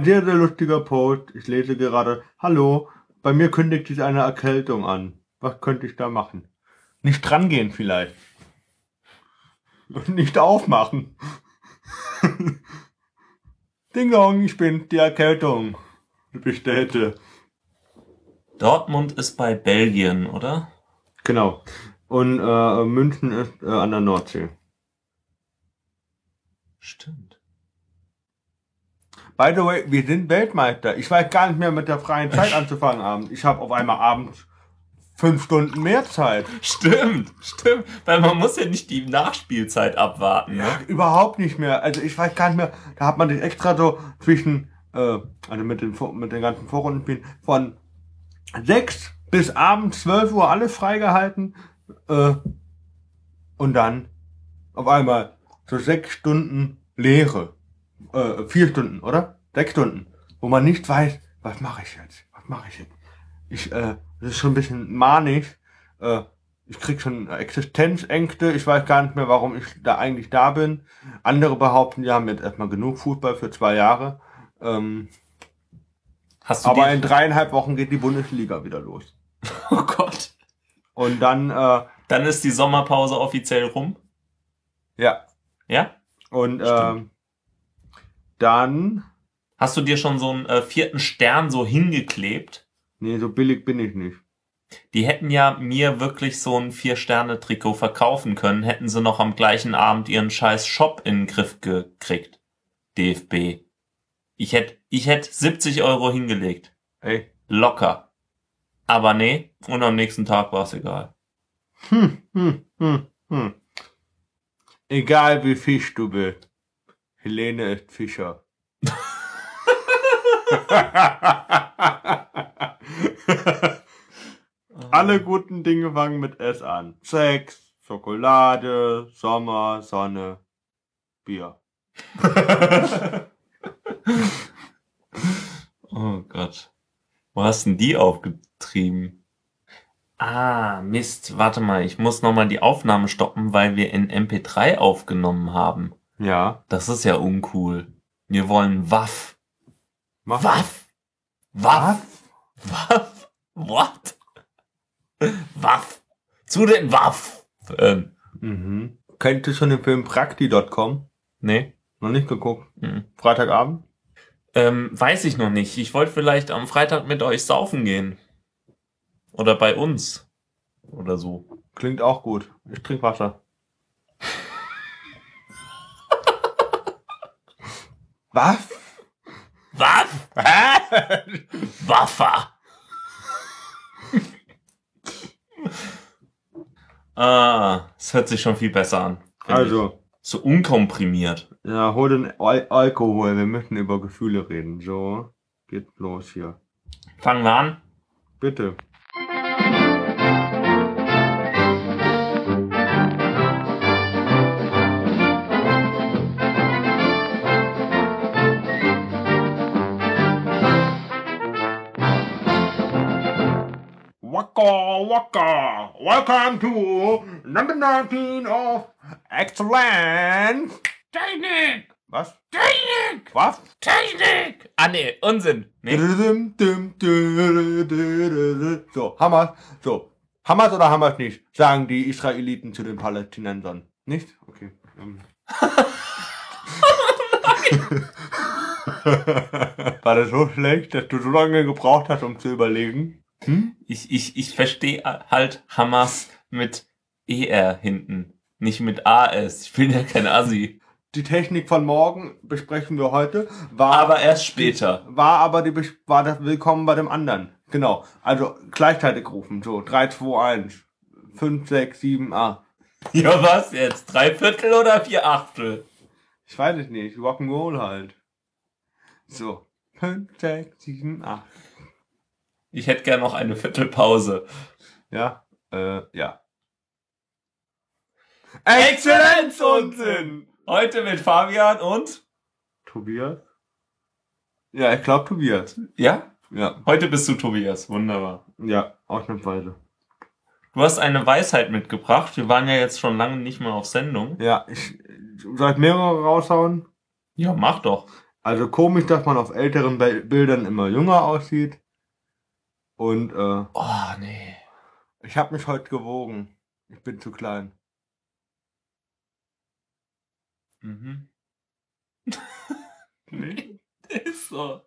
Sehr, sehr lustiger Post. Ich lese gerade, hallo, bei mir kündigt sich eine Erkältung an. Was könnte ich da machen? Nicht drangehen vielleicht. Und nicht aufmachen. Ding dong, ich bin die Erkältung. Bestellte. Dortmund ist bei Belgien, oder? Genau. Und äh, München ist äh, an der Nordsee. Stimmt. By the way, wir sind Weltmeister. Ich weiß gar nicht mehr mit der freien Zeit anzufangen abends. Ich habe auf einmal abends fünf Stunden mehr Zeit. Stimmt, stimmt. Weil man muss ja nicht die Nachspielzeit abwarten. Ne? Ja, überhaupt nicht mehr. Also ich weiß gar nicht mehr. Da hat man sich extra so zwischen, äh, also mit den, mit den ganzen Vorrundenspielen von sechs bis abends 12 Uhr alles freigehalten. Äh, und dann auf einmal so sechs Stunden Lehre. Äh, vier Stunden, oder? Sechs Stunden. Wo man nicht weiß, was mache ich jetzt? Was mache ich jetzt? Ich, äh, das ist schon ein bisschen manisch. Äh, ich krieg schon Existenzängste. Ich weiß gar nicht mehr, warum ich da eigentlich da bin. Andere behaupten, die haben jetzt erstmal genug Fußball für zwei Jahre. Ähm, Hast du aber in dreieinhalb Wochen geht die Bundesliga wieder los. Oh Gott. Und dann, äh, Dann ist die Sommerpause offiziell rum. ja. Ja? Und Stimmt. Dann, Hast du dir schon so einen äh, vierten Stern so hingeklebt? nee, so billig bin ich nicht. Die hätten ja mir wirklich so ein Vier-Sterne-Trikot verkaufen können, hätten sie noch am gleichen Abend ihren scheiß Shop in den Griff gekriegt. DFB. Ich hätte ich hätt 70 Euro hingelegt. Ey. Locker. Aber nee, und am nächsten Tag war es egal. Hm, hm, hm, hm. Egal wie Fisch du bist. Helene ist Fischer. Alle guten Dinge fangen mit S an. Sex, Schokolade, Sommer, Sonne, Bier. oh Gott. Wo hast denn die aufgetrieben? Ah, Mist. Warte mal, ich muss nochmal die Aufnahme stoppen, weil wir in MP3 aufgenommen haben. Ja. Das ist ja uncool. Wir wollen Waff. Mach Waff. Waff. Waff. What? Waff. Zu den Waff. Ähm, Mhm. Kennt ihr schon den Film Prakti.com? nee. Noch nicht geguckt. Mhm. Freitagabend? Ähm, weiß ich noch nicht. Ich wollte vielleicht am Freitag mit euch saufen gehen. Oder bei uns. Oder so. Klingt auch gut. Ich trinke Wasser. Was? Waff. Waffer. ah, es hört sich schon viel besser an. Also, ich. So unkomprimiert. ja, hol den Al Alkohol. Wir möchten über Gefühle reden. So, geht los hier. Fangen wir an. Bitte. Waka. Welcome to number 19 of Excellence. Technik! Was? Technik! Was? Technik! Ah, nee, Unsinn. Nee. So, Hamas. So. Hamas oder Hamas nicht? Sagen die Israeliten zu den Palästinensern. Nicht? Okay. Ähm. War das so schlecht, dass du so lange gebraucht hast, um zu überlegen? Hm? Ich, ich, ich verstehe halt Hamas mit ER hinten. Nicht mit AS. Ich bin ja kein Assi. Die Technik von morgen besprechen wir heute. War Aber erst später. War aber die, war das Willkommen bei dem anderen. Genau. Also gleichzeitig rufen. So, 3, 2, 1. 5, 6, 7, 8. Ja, was jetzt? Drei Viertel oder vier Achtel? Ich weiß es nicht. Rock'n'Roll halt. So. 5, 6, 7, 8. Ich hätte gern noch eine Viertelpause. Ja. Äh, ja. Exzellenzunsinn! Heute mit Fabian und? Tobias? Ja, ich glaube Tobias. Ja? Ja. Heute bist du Tobias. Wunderbar. Ja, ausnahmsweise. Du hast eine Weisheit mitgebracht. Wir waren ja jetzt schon lange nicht mehr auf Sendung. Ja, ich soll ich mehrere raushauen? Ja, mach doch. Also komisch, dass man auf älteren Bi- Bildern immer jünger aussieht. Und äh, Oh, nee. ich habe mich heute gewogen. Ich bin zu klein. Mhm. nee. Ist so.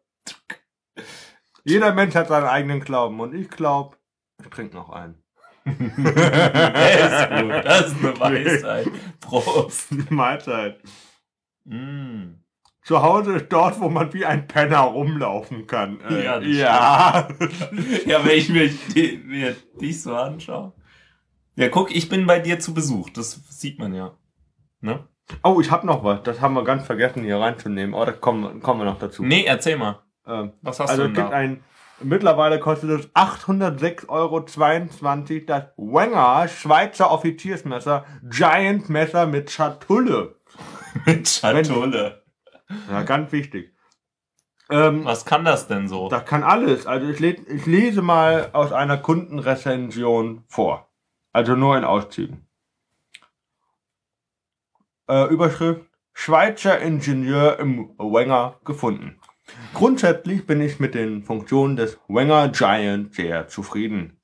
Jeder Mensch hat seinen eigenen Glauben und ich glaube, ich trinke noch einen. Ist gut. Das ist eine Weisheit. Prost. Mahlzeit. Mm. Zu Hause ist dort, wo man wie ein Penner rumlaufen kann. Äh, Ja, das ja. Ja, wenn ich mir, mir dich so anschaue. Ja, guck, ich bin bei dir zu Besuch. Das sieht man ja. Ne? Oh, ich habe noch was. Das haben wir ganz vergessen hier reinzunehmen. Oh, da kommen, kommen wir noch dazu. Nee, erzähl mal. Ähm, Was hast also du es denn gibt da? ein, mittlerweile kostet es 806,22 Euro das Wenger Schweizer Offiziersmesser Giant Messer mit Schatulle. Mit Schatulle. Ja, ganz wichtig. Ähm, Was kann das denn so? das kann alles. Also ich, le ich lese mal aus einer Kundenrezension vor. Also nur in Auszügen. Äh, Überschrift Schweizer Ingenieur im Wenger gefunden. Grundsätzlich bin ich mit den Funktionen des Wenger Giant sehr zufrieden.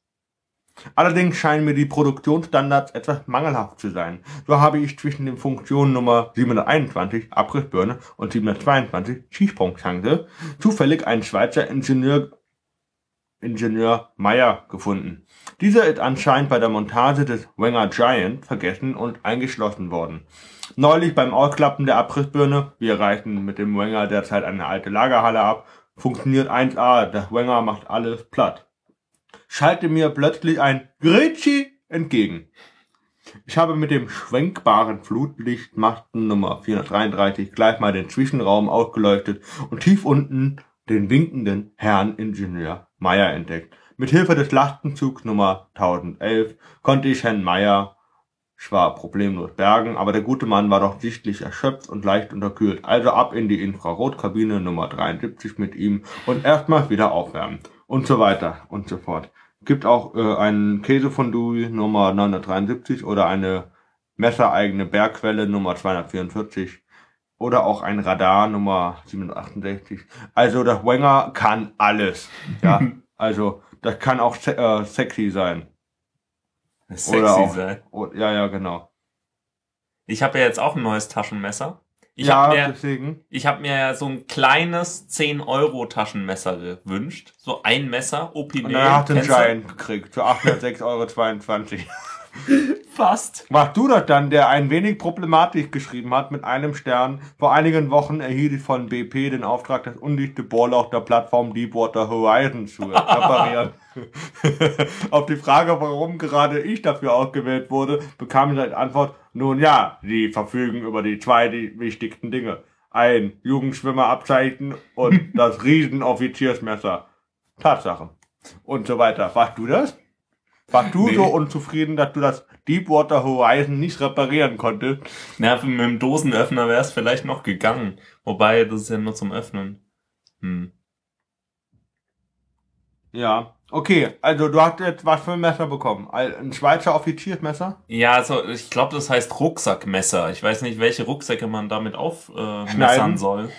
Allerdings scheinen mir die Produktionsstandards etwas mangelhaft zu sein. So habe ich zwischen den Funktionen Nummer 721 Abrissbirne und 722 Schießpunktanke zufällig einen Schweizer Ingenieur Ingenieur Meyer gefunden. Dieser ist anscheinend bei der Montage des Wenger Giant vergessen und eingeschlossen worden. Neulich beim Ausklappen der Abrissbirne, wir reichen mit dem Wenger derzeit eine alte Lagerhalle ab, funktioniert 1A, der Wenger macht alles platt. Schalte mir plötzlich ein Gretschi entgegen. Ich habe mit dem schwenkbaren Flutlichtmasten Nummer 433 gleich mal den Zwischenraum ausgeleuchtet und tief unten den winkenden Herrn Ingenieur Meyer entdeckt. Mit Hilfe des Lastenzugs Nummer 1011 konnte ich Herrn Meyer zwar problemlos bergen, aber der gute Mann war doch sichtlich erschöpft und leicht unterkühlt. Also ab in die Infrarotkabine Nummer 73 mit ihm und erstmal wieder aufwärmen. Und so weiter und so fort. Gibt auch äh, einen Käsefondue Nummer 973 oder eine messereigene Bergquelle Nummer 244 oder auch ein Radar Nummer 768. Also der Wenger kann alles. Ja, also das kann auch se äh, sexy sein. Sexy oder auch- sein. Oh, ja, ja, genau. Ich habe ja jetzt auch ein neues Taschenmesser. Ich ja, habe mir, deswegen. ich hab mir ja so ein kleines 10-Euro-Taschenmesser gewünscht. So ein Messer, Opinel. Und dann hat den? Giant gekriegt für 806,22 Euro. Fast. Mach du das dann, der ein wenig problematisch geschrieben hat mit einem Stern. Vor einigen Wochen erhielt ich von BP den Auftrag, das undichte Bohrloch der Plattform Deepwater Horizon zu reparieren. Auf die Frage, warum gerade ich dafür ausgewählt wurde, bekam ich als Antwort, nun ja, sie verfügen über die zwei die wichtigsten Dinge. Ein Jugendschwimmerabzeichen und das Riesenoffiziersmesser. Tatsache. Und so weiter. Warst du das? Warst du Nee. so unzufrieden, dass du das Deepwater Horizon nicht reparieren konntest? Na, mit dem Dosenöffner wäre es vielleicht noch gegangen. Wobei, das ist ja nur zum Öffnen. Hm. Ja. Okay, also du hast jetzt was für ein Messer bekommen? Ein Schweizer Offiziersmesser? Ja, also ich glaube, das heißt Rucksackmesser. Ich weiß nicht, welche Rucksäcke man damit aufmessern äh, soll.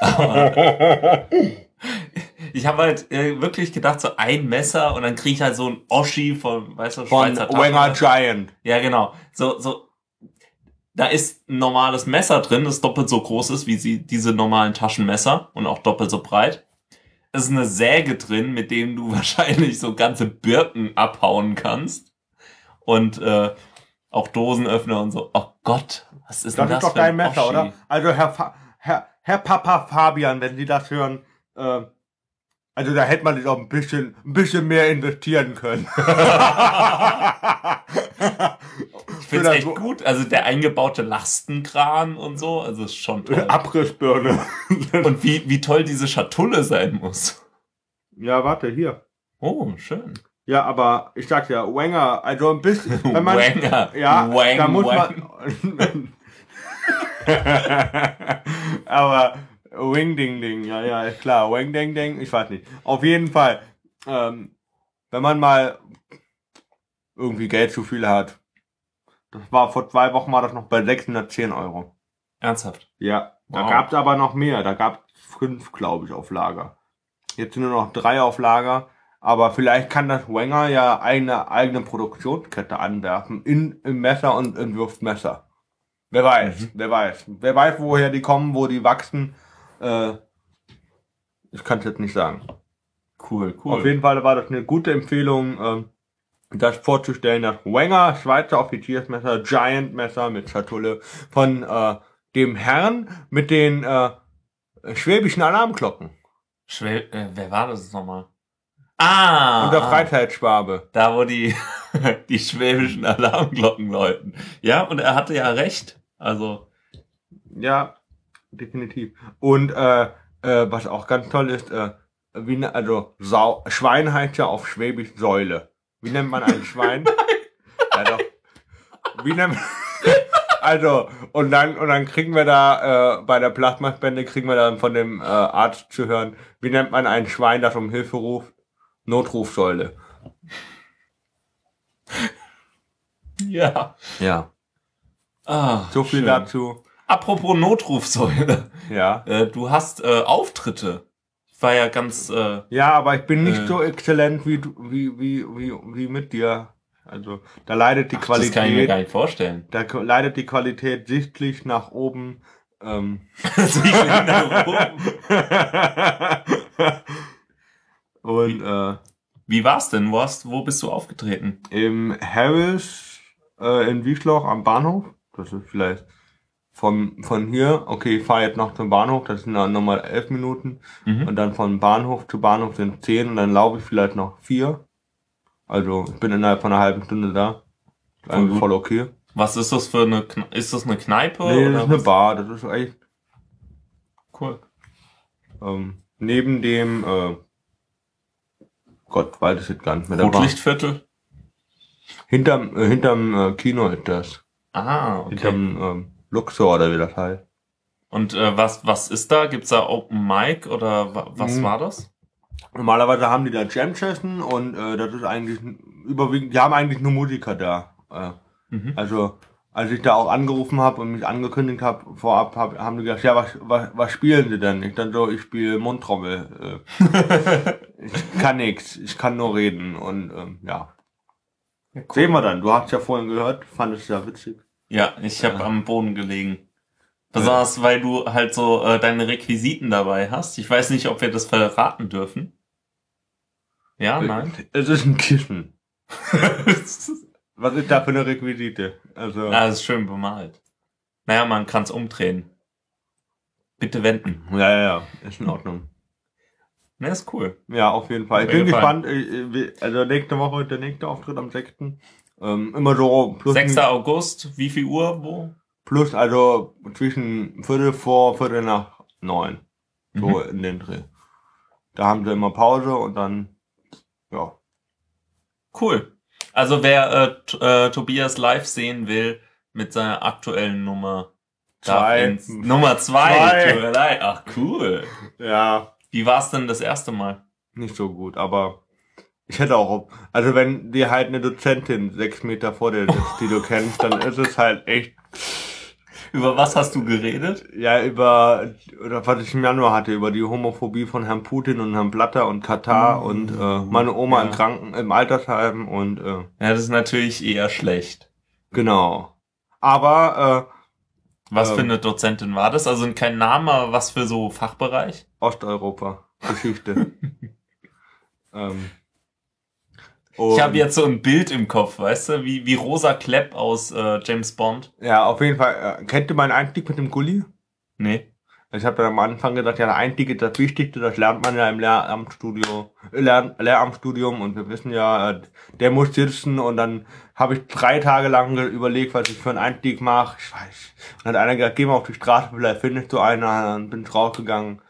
Ich habe halt äh, wirklich gedacht, so ein Messer und dann kriege ich halt so ein Oschi von, weißt du, Von Schweizer Wenger. Giant. Ja, genau. So, so. Da ist ein normales Messer drin, das doppelt so groß ist wie sie, diese normalen Taschenmesser und auch doppelt so breit. Es ist eine Säge drin, mit dem du wahrscheinlich so ganze Birken abhauen kannst. Und äh, auch Dosenöffner und so. Oh Gott, was ist Das denn ist das doch für ein dein Messer, oder? Also Herr, Fa Herr, Herr Papa Fabian, wenn Sie das hören, äh, also da hätte man sich auch ein bisschen, ein bisschen mehr investieren können. Ich finde es echt gut. Also der eingebaute Lastenkran und so, also ist schon toll. Abrissbirne. Und wie, wie toll diese Schatulle sein muss. ja, warte, hier. Oh, schön. Ja, aber ich sag ja, Wenger, also ein bisschen, wenn man, Wanger. ja, Wang, da muss wang. man, aber Wing Ding Ding, ja, ja, ist klar, Wang Ding Ding, ich weiß nicht. Auf jeden Fall, ähm, wenn man mal irgendwie Geld zu viel hat, das war vor zwei Wochen war das noch bei 610 Euro. Ernsthaft. Ja, da Wow. gab's aber noch mehr, da gab's fünf, glaube ich, auf Lager. Jetzt sind nur noch drei auf Lager. Aber vielleicht kann das Wenger ja eine eigene Produktionskette anwerfen in, im Messer und im Würfmesser. Wer weiß, Mhm. wer weiß. Wer weiß, woher die kommen, wo die wachsen. Äh, ich kann es jetzt nicht sagen. Cool, cool. Auf jeden Fall war das eine gute Empfehlung, ähm, das vorzustellen, das Wenger Schweizer Offiziersmesser, Giant Messer mit Schatulle von äh, dem Herrn mit den äh, schwäbischen Alarmglocken Schwä äh, wer war das nochmal? Ah! ah. Freizeitschwabe. Da, wo die, die schwäbischen Alarmglocken läuten. Ja, und er hatte ja recht. Also, Ja, definitiv. Und äh, äh, was auch ganz toll ist, äh, wie, ne- also Sau Schwein heißt ja auf Schwäbisch Säule. Wie nennt man ein Schwein? ja doch. Wie nennt Also, und dann, und dann kriegen wir da, äh, bei der Plasmaspende kriegen wir dann von dem äh, Arzt zu hören, wie nennt man ein Schwein, das um Hilfe ruft? Notrufsäule. ja. Ja. Ah, So viel schön. dazu. Apropos Notrufsäule. Ja. Äh, du hast äh, Auftritte. Ich war ja ganz, äh, Ja, aber ich bin nicht Äh. so exzellent wie, du- wie, wie, wie, wie mit dir. Also, da leidet die ach, das kann ich mir gar Qualität, nicht vorstellen. da leidet die Qualität sichtlich nach oben. Ähm. Nach oben. Und äh, Wie war's denn? Wo, hast, wo bist du aufgetreten? im Harris äh, in Wiesloch am Bahnhof, das ist vielleicht von, von hier, okay, ich fahre jetzt noch zum Bahnhof, das sind dann nochmal elf Minuten. Mhm. Und dann von Bahnhof zu Bahnhof sind zehn und dann laufe ich vielleicht noch vier. Also ich bin innerhalb von einer halben Stunde da. Voll Eigentlich voll okay. Was ist das für eine, Kne ist das eine Kneipe? Nee, das ist eine was? Bar, das ist echt Cool. ähm, neben dem äh, Gott, weiß ich jetzt gar nicht mehr. Rotlichtviertel? Hinterm, äh, hinterm äh, Kino ist das. Ah, okay. Hinterm ähm, Luxor oder wie das heißt. Und äh, was, was ist da? Gibt's da Open Mic oder wa was Mhm. war das? Normalerweise haben die da Jam Session und äh, das ist eigentlich überwiegend, die haben eigentlich nur Musiker da. Äh, Mhm. Also, als ich da auch angerufen habe und mich angekündigt habe, vorab hab, haben die gesagt, ja, was, was, was spielen sie denn? Ich dann so, ich spiele Mundtrommel. Äh, ich kann nix, ich kann nur reden und ähm, ja. Sehen wir dann. Du hast ja vorhin gehört, fand es ja witzig. Ja, ich habe Ja. am Boden gelegen. Besonders, weil du halt so äh, deine Requisiten dabei hast. Ich weiß nicht, ob wir das verraten dürfen. Ja, nein. Es ist ein Kissen. Was ist da für eine Requisite? Also, ah, das ist schön bemalt. Naja, man kann's umdrehen. Bitte wenden. ja, ja, ja, ist in Ordnung. Ne, ist cool. Ja, auf jeden Fall. Ich bin gespannt. Also nächste Woche der nächste Auftritt am 6. Ähm, immer so plus, 6. August, wie viel Uhr, wo? plus also zwischen Viertel vor, Viertel nach neun. So Mhm. in den Dreh. Da haben sie immer Pause und dann, ja. Cool. Also wer äh, äh, Tobias live sehen will mit seiner aktuellen Nummer, Zwei. Nummer zwei. Zwei. Tut mir leid. Ach cool. Ja, Wie war's denn das erste Mal? nicht so gut, aber ich hätte auch, also wenn dir halt eine Dozentin sechs Meter vor dir sitzt, die du kennst, dann ist es halt echt, Über was hast du geredet? ja, über, oder was ich im Januar hatte, über die Homophobie von Herrn Putin und Herrn Blatter und Katar Mm, und äh, meine Oma ja. im Kranken, im Altersheim und äh, Ja, das ist natürlich eher schlecht. genau. Aber Was für Ähm. eine Dozentin war das? Also kein Name, aber was für so Fachbereich? äh, Osteuropa, Geschichte. ähm, Ich habe und- jetzt so ein Bild im Kopf, weißt du, wie, wie Rosa Klepp aus äh, James Bond. Ja, auf jeden Fall. Äh, kennt ihr meinen Einstieg mit dem Gulli? Nee. Ich habe dann am Anfang gesagt, ja, der Einstieg ist das Wichtigste, das lernt man ja im Lehramtsstudio, äh, Lern, Lehramtsstudium und wir wissen ja, äh, der muss sitzen und dann habe ich drei Tage lang überlegt, was ich für einen Einstieg mache. Ich weiß. Und dann hat einer gesagt, geh mal auf die Straße, vielleicht findest du einen, dann bin ich rausgegangen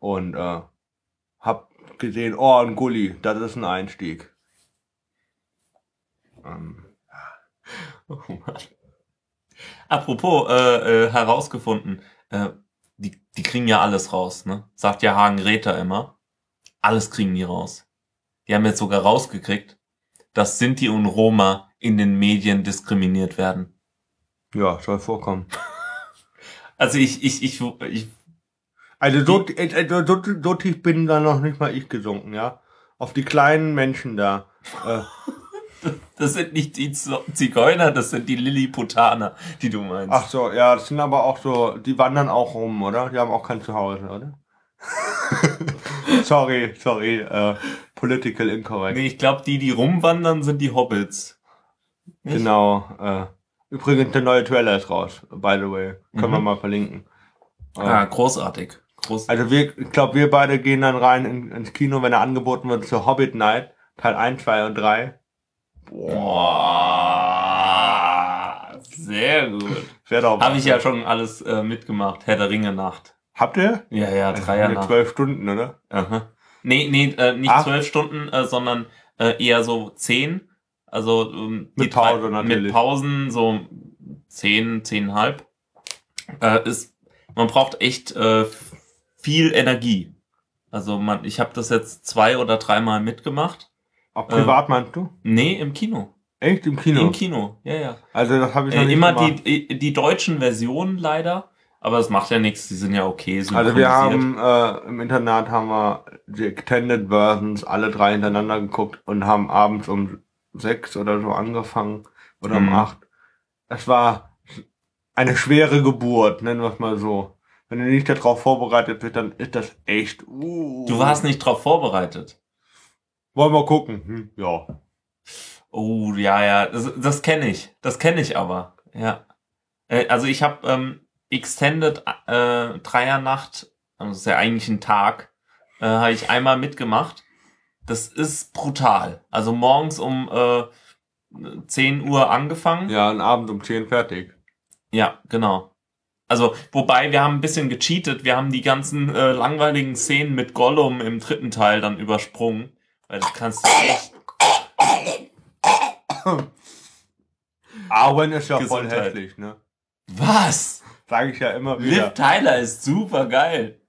und äh, hab gesehen, oh, ein Gulli, das ist ein Einstieg. Ähm, Oh Mann. Apropos, äh, äh, herausgefunden, äh, die, die kriegen ja alles raus, ne? Sagt ja Hagen Räther immer. Alles kriegen die raus. Die haben jetzt sogar rausgekriegt, dass Sinti und Roma in den Medien diskriminiert werden. ja, soll vorkommen. Also ich, ich, ich, ich Also so, äh, so, so tief bin da noch nicht mal ich gesunken, ja. Auf die kleinen Menschen da. Äh, Das sind nicht die Zigeuner, das sind die Lilliputaner, die du meinst. ach so, ja, das sind aber auch so, die wandern auch rum, oder? Die haben auch kein Zuhause, oder? sorry, sorry, äh, political incorrect. Nee, ich glaube, die, die rumwandern, sind die Hobbits. Nicht? Genau. Äh, übrigens, der neue Trailer ist raus, by the way. Können wir Mhm. mal verlinken. Äh, Ah, großartig. Groß Also wir, ich glaube, wir beide gehen dann rein in, ins Kino, wenn er angeboten wird zur Hobbit Night, Teil 1, 2 und 3. Boah, sehr gut. Habe ich ja schon alles äh, mitgemacht. Herr der Ringe Nacht. Habt ihr? Ja, ja, Das Dreier Nacht. zwölf Stunden, oder? Aha. Nee, nee, äh, nicht zwölf Stunden, äh, sondern äh, eher so zehn. Also ähm, Mit die drei- Pause natürlich. Mit Pausen so zehn, zehnhalb. Äh, ist, man braucht echt äh, viel Energie. Also man, ich habe das jetzt zwei oder dreimal mitgemacht. Auch privat meinst du? Nee, im Kino. Echt? Im Kino? Im Kino, ja, ja. Also das habe ich noch Äh, nicht immer gemacht. die, die deutschen Versionen leider, aber es macht ja nichts, die sind ja okay. Also wir haben äh, im Internat haben wir die Extended Versions alle drei hintereinander geguckt und haben abends um sechs oder so angefangen oder um Mhm. acht. Es war eine schwere Geburt, nennen wir es mal so. Wenn du nicht darauf vorbereitet bist, dann ist das echt. Uh. Du warst nicht drauf vorbereitet. Wollen wir gucken? Hm, ja. Oh, ja, ja, das, das kenne ich. Das kenne ich aber. Ja. Äh, also ich habe ähm, Extended äh, Dreiernacht, also das ist ja eigentlich ein Tag, äh, habe ich einmal mitgemacht. Das ist brutal. Also morgens um äh, 10 Uhr angefangen. Ja, ein Abend um zehn fertig. Ja, genau. Also, wobei wir haben ein bisschen gecheatet. Wir haben die ganzen äh, langweiligen Szenen mit Gollum im dritten Teil dann übersprungen. Weil das kannst du. Arwen ist ja voll Gesundheit. hässlich, ne? Was? Sage ich ja immer Liv wieder. Tyler ist super geil.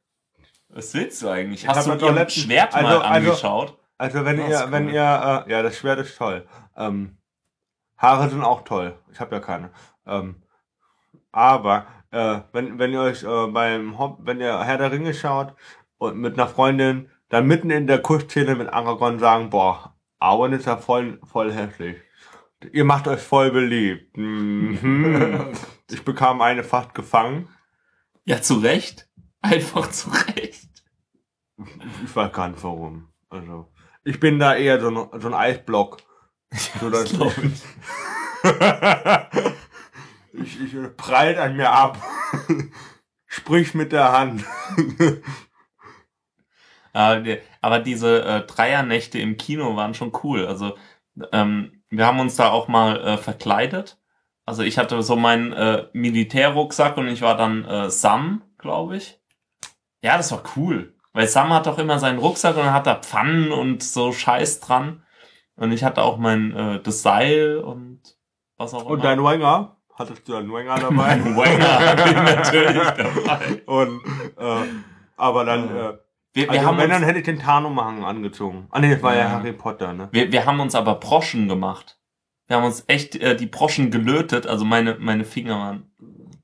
Was willst du eigentlich? Ich Hast du mir letztens- Schwert mal also- also- angeschaut? Also wenn Das ihr, wenn cool. ihr, äh, ja, das Schwert ist toll. Ähm, Haare sind auch toll. Ich habe ja keine. Ähm, aber äh, wenn, wenn ihr euch äh, beim Hob wenn ihr Herr der Ringe schaut und mit einer Freundin dann mitten in der Kussszene mit Aragorn sagen, boah, Arwen ist ja voll, voll hässlich. Ihr macht euch voll beliebt. Mhm. ich bekam eine fast gefangen. Ja, zu Recht. Einfach zu Recht. Ich weiß gar nicht warum. Also, ich bin da eher so ein, so ein Eisblock. So, glaub ich. ich, ich prallt an mir ab. Sprich mit der Hand. Aber, die- aber diese äh, Dreiernächte im Kino waren schon cool. Also ähm, wir haben uns da auch mal äh, verkleidet. Also ich hatte so meinen äh, Militärrucksack und ich war dann äh, Sam, glaube ich. Ja, das war cool. Weil Sam hat doch immer seinen Rucksack und hat da Pfannen und so Scheiß dran. Und ich hatte auch mein äh, das Seil und was auch immer. Und dein Wenger? Hattest du deinen Wenger dabei? mein Wenger hatte ich natürlich dabei. Und, äh, aber dann, äh, Wir, wir, also haben wenn, dann hätte ich den Tarnumhang angezogen. Ah, nee, das war ja, Ja. Harry Potter, ne? wir, wir haben uns aber Broschen gemacht. Wir haben uns echt äh, die Broschen gelötet. Also meine, meine Finger waren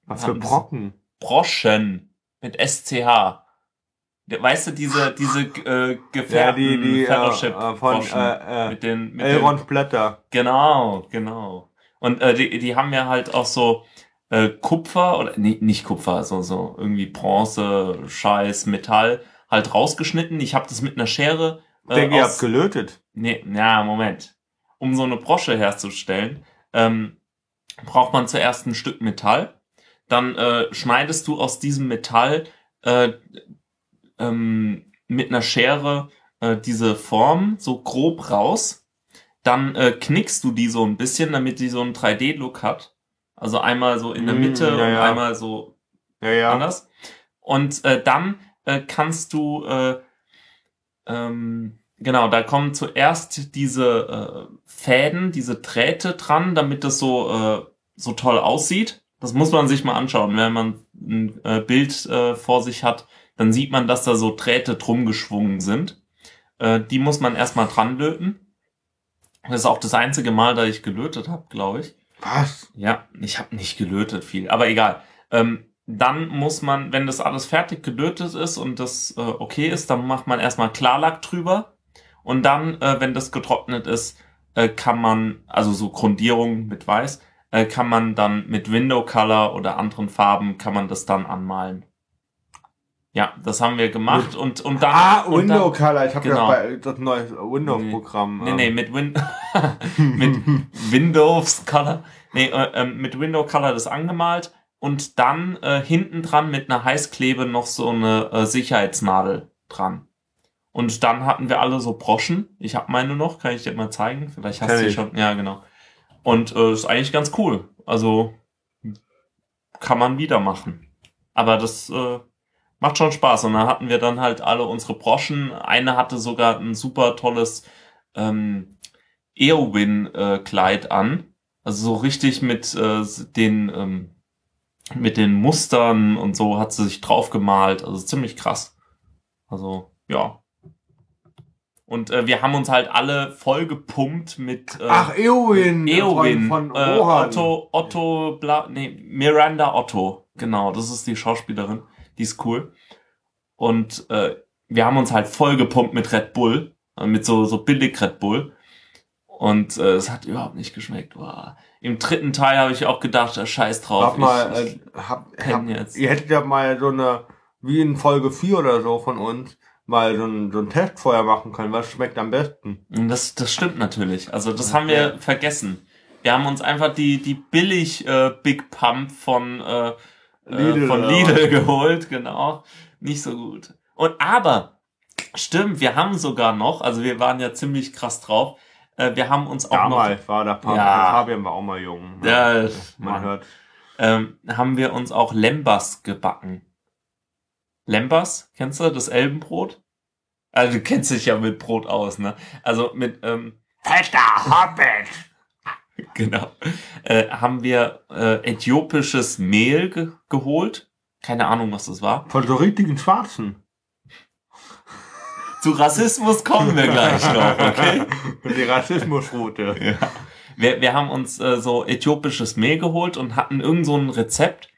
Was für Brocken. Broschen mit SCH. Weißt du, diese, diese äh, Ja, gefärbten die, die, äh, Fellowship äh, von, äh, äh, mit den, mit den Elrond Blätter. Genau, genau. Und äh, die, die haben ja halt auch so äh, Kupfer oder nee, nicht Kupfer, also so irgendwie Bronze, Scheiß, Metall halt rausgeschnitten. Ich habe das mit einer Schere. Ich denke, ihr habt gelötet. nee, na Moment. Um so eine Brosche herzustellen, ähm, braucht man zuerst ein Stück Metall. Dann äh, schneidest du aus diesem Metall äh, ähm, mit einer Schere äh, diese Form so grob raus. Dann äh, knickst du die so ein bisschen, damit die so einen 3D-Look hat. Also einmal so in der Mm, Mitte ja, und ja. einmal so Ja, ja. anders. Und äh, dann äh, kannst du, äh, ähm, genau, da kommen zuerst diese äh, Fäden, diese Drähte dran, damit das so, äh, so toll aussieht. Das muss man sich mal anschauen. Wenn man ein äh, Bild äh, vor sich hat, dann sieht man, dass da so Drähte drum geschwungen sind. Die muss man erstmal dran löten. Das ist auch das einzige Mal, da ich gelötet habe, glaube ich. Was? Ja, ich habe nicht gelötet viel, aber egal. Ähm, dann muss man, wenn das alles fertig gelötet ist und das äh, okay ist, dann macht man erstmal Klarlack drüber. Und dann, äh, wenn das getrocknet ist, äh, kann man, also so Grundierung mit Weiß, äh, kann man dann mit Window Color oder anderen Farben, kann man das dann anmalen. Ja, das haben wir gemacht und, und dann. ah, und Window dann, Color. Ich habe genau. ja bei das neue Windows-Programm. Nee, nee, mit, Win mit Windows Color. Nee, äh, ähm, mit Window Color das angemalt und dann äh, hinten dran mit einer Heißklebe noch so eine äh, Sicherheitsnadel dran. Und dann hatten wir alle so Broschen. Ich habe meine noch, kann ich dir mal zeigen? Vielleicht hast du ich. schon. Ja, genau. Und äh, ist eigentlich ganz cool. Also kann man wieder machen. Aber das äh, macht schon Spaß. Und dann hatten wir dann halt alle unsere Broschen. Eine hatte sogar ein super tolles ähm, Eowyn-Kleid an. Also so richtig mit äh, den ähm, mit den Mustern und so hat sie sich drauf gemalt. Also ziemlich krass. Also ja. Und äh, wir haben uns halt alle voll gepumpt mit äh, Ach, Eowyn. Eowyn, Von, von äh. Otto, Otto, Bla, nee, Miranda Otto, genau, das ist die Schauspielerin, die ist cool. Und äh, wir haben uns halt voll gepumpt mit Red Bull, äh, mit so so billig Red Bull. Und äh, es hat überhaupt nicht geschmeckt. Wow. Im dritten Teil habe ich auch gedacht, äh, scheiß drauf. Hab mal, ich, äh, hab, hab, jetzt. ihr hättet ja mal so eine, wie in Folge 4 oder so von uns, mal so ein, so ein Test vorher machen können. Was schmeckt am besten? Das, das stimmt natürlich. Also das haben wir vergessen. Wir haben uns einfach die, die billig äh, Big Pump von, äh, Lidl, äh, von oder Lidl geholt, genau. Nicht so gut. Und aber, stimmt, wir haben sogar noch, also wir waren ja ziemlich krass drauf, äh, wir haben uns auch Damals war der Papa. Ja. Fabian war auch mal jung. noch, ja, Man Mann, hört. ähm, haben wir uns auch Lembas gebacken. Lembas, kennst du das Elbenbrot? Also du kennst dich ja mit Brot aus, ne? Also mit, ähm, Fetter Hobbit! Genau. Äh, haben wir äh, äthiopisches Mehl ge geholt. Keine Ahnung, was das war. Von so richtigen Schwarzen. Zu Rassismus kommen wir gleich noch, okay? Die Rassismusroute. Ja. Wir, wir haben uns äh, so äthiopisches Mehl geholt und hatten irgend so ein Rezept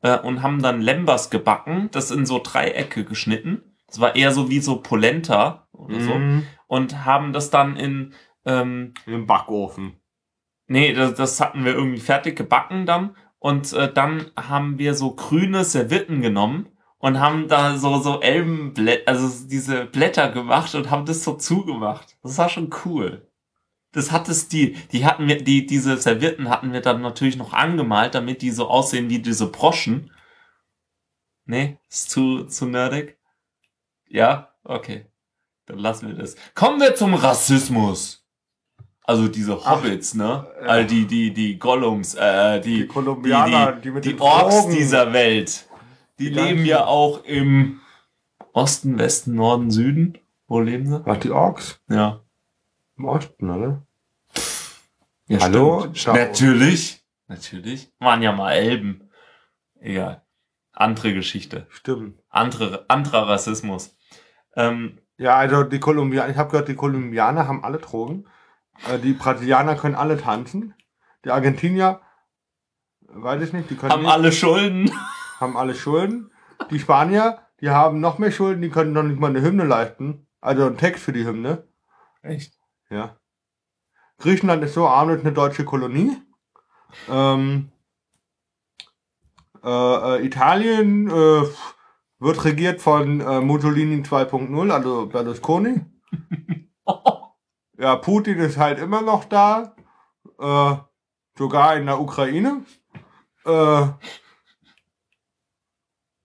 äh, und haben dann Lembas gebacken, das in so Dreiecke geschnitten. Das war eher so wie so Polenta oder so. Mhm. Und haben das dann in ähm, Im Backofen. Nee, das, das hatten wir irgendwie fertig gebacken dann. Und äh, dann haben wir so grüne Servietten genommen und haben da so, so Elbenblätter, also diese Blätter gemacht und haben das so zugemacht. Das war schon cool. Das hatte Stil. Die hatten wir, die, diese Servietten hatten wir dann natürlich noch angemalt, damit die so aussehen wie diese Broschen. Nee, ist zu, zu nerdig. Ja, okay. Dann lassen wir das. Kommen wir zum Rassismus. Also diese Ach, Hobbits, ne? äh. Also die, die, die Gollums, äh, die, Die Kolumbianer, die, die die den Orks Drogen. dieser Welt. Die Die leben ja auch im Osten, Westen, Norden, Süden. Wo leben sie? Was, die Orks? Ja. Im Osten, oder? ja Hallo? Natürlich. Natürlich. Waren ja mal Elben. Egal. Andere Geschichte. Stimmt. Andere, anderer Rassismus. Ähm, Ja, also die Kolumbianer, ich habe gehört, die Kolumbianer haben alle Drogen. Äh, Die Brasilianer können alle tanzen. Die Argentinier, weiß ich nicht, die können haben nicht, alle Schulden. haben alle Schulden. Die Spanier, die haben noch mehr Schulden, die können noch nicht mal eine Hymne leisten. Also einen Text für die Hymne. Echt? Ja. Griechenland ist so arm, das ist eine deutsche Kolonie. Ähm, äh, äh, Italien äh, wird regiert von äh, Mussolini 2.0, also Berlusconi. Ja, Putin ist halt immer noch da. Äh, sogar in der Ukraine.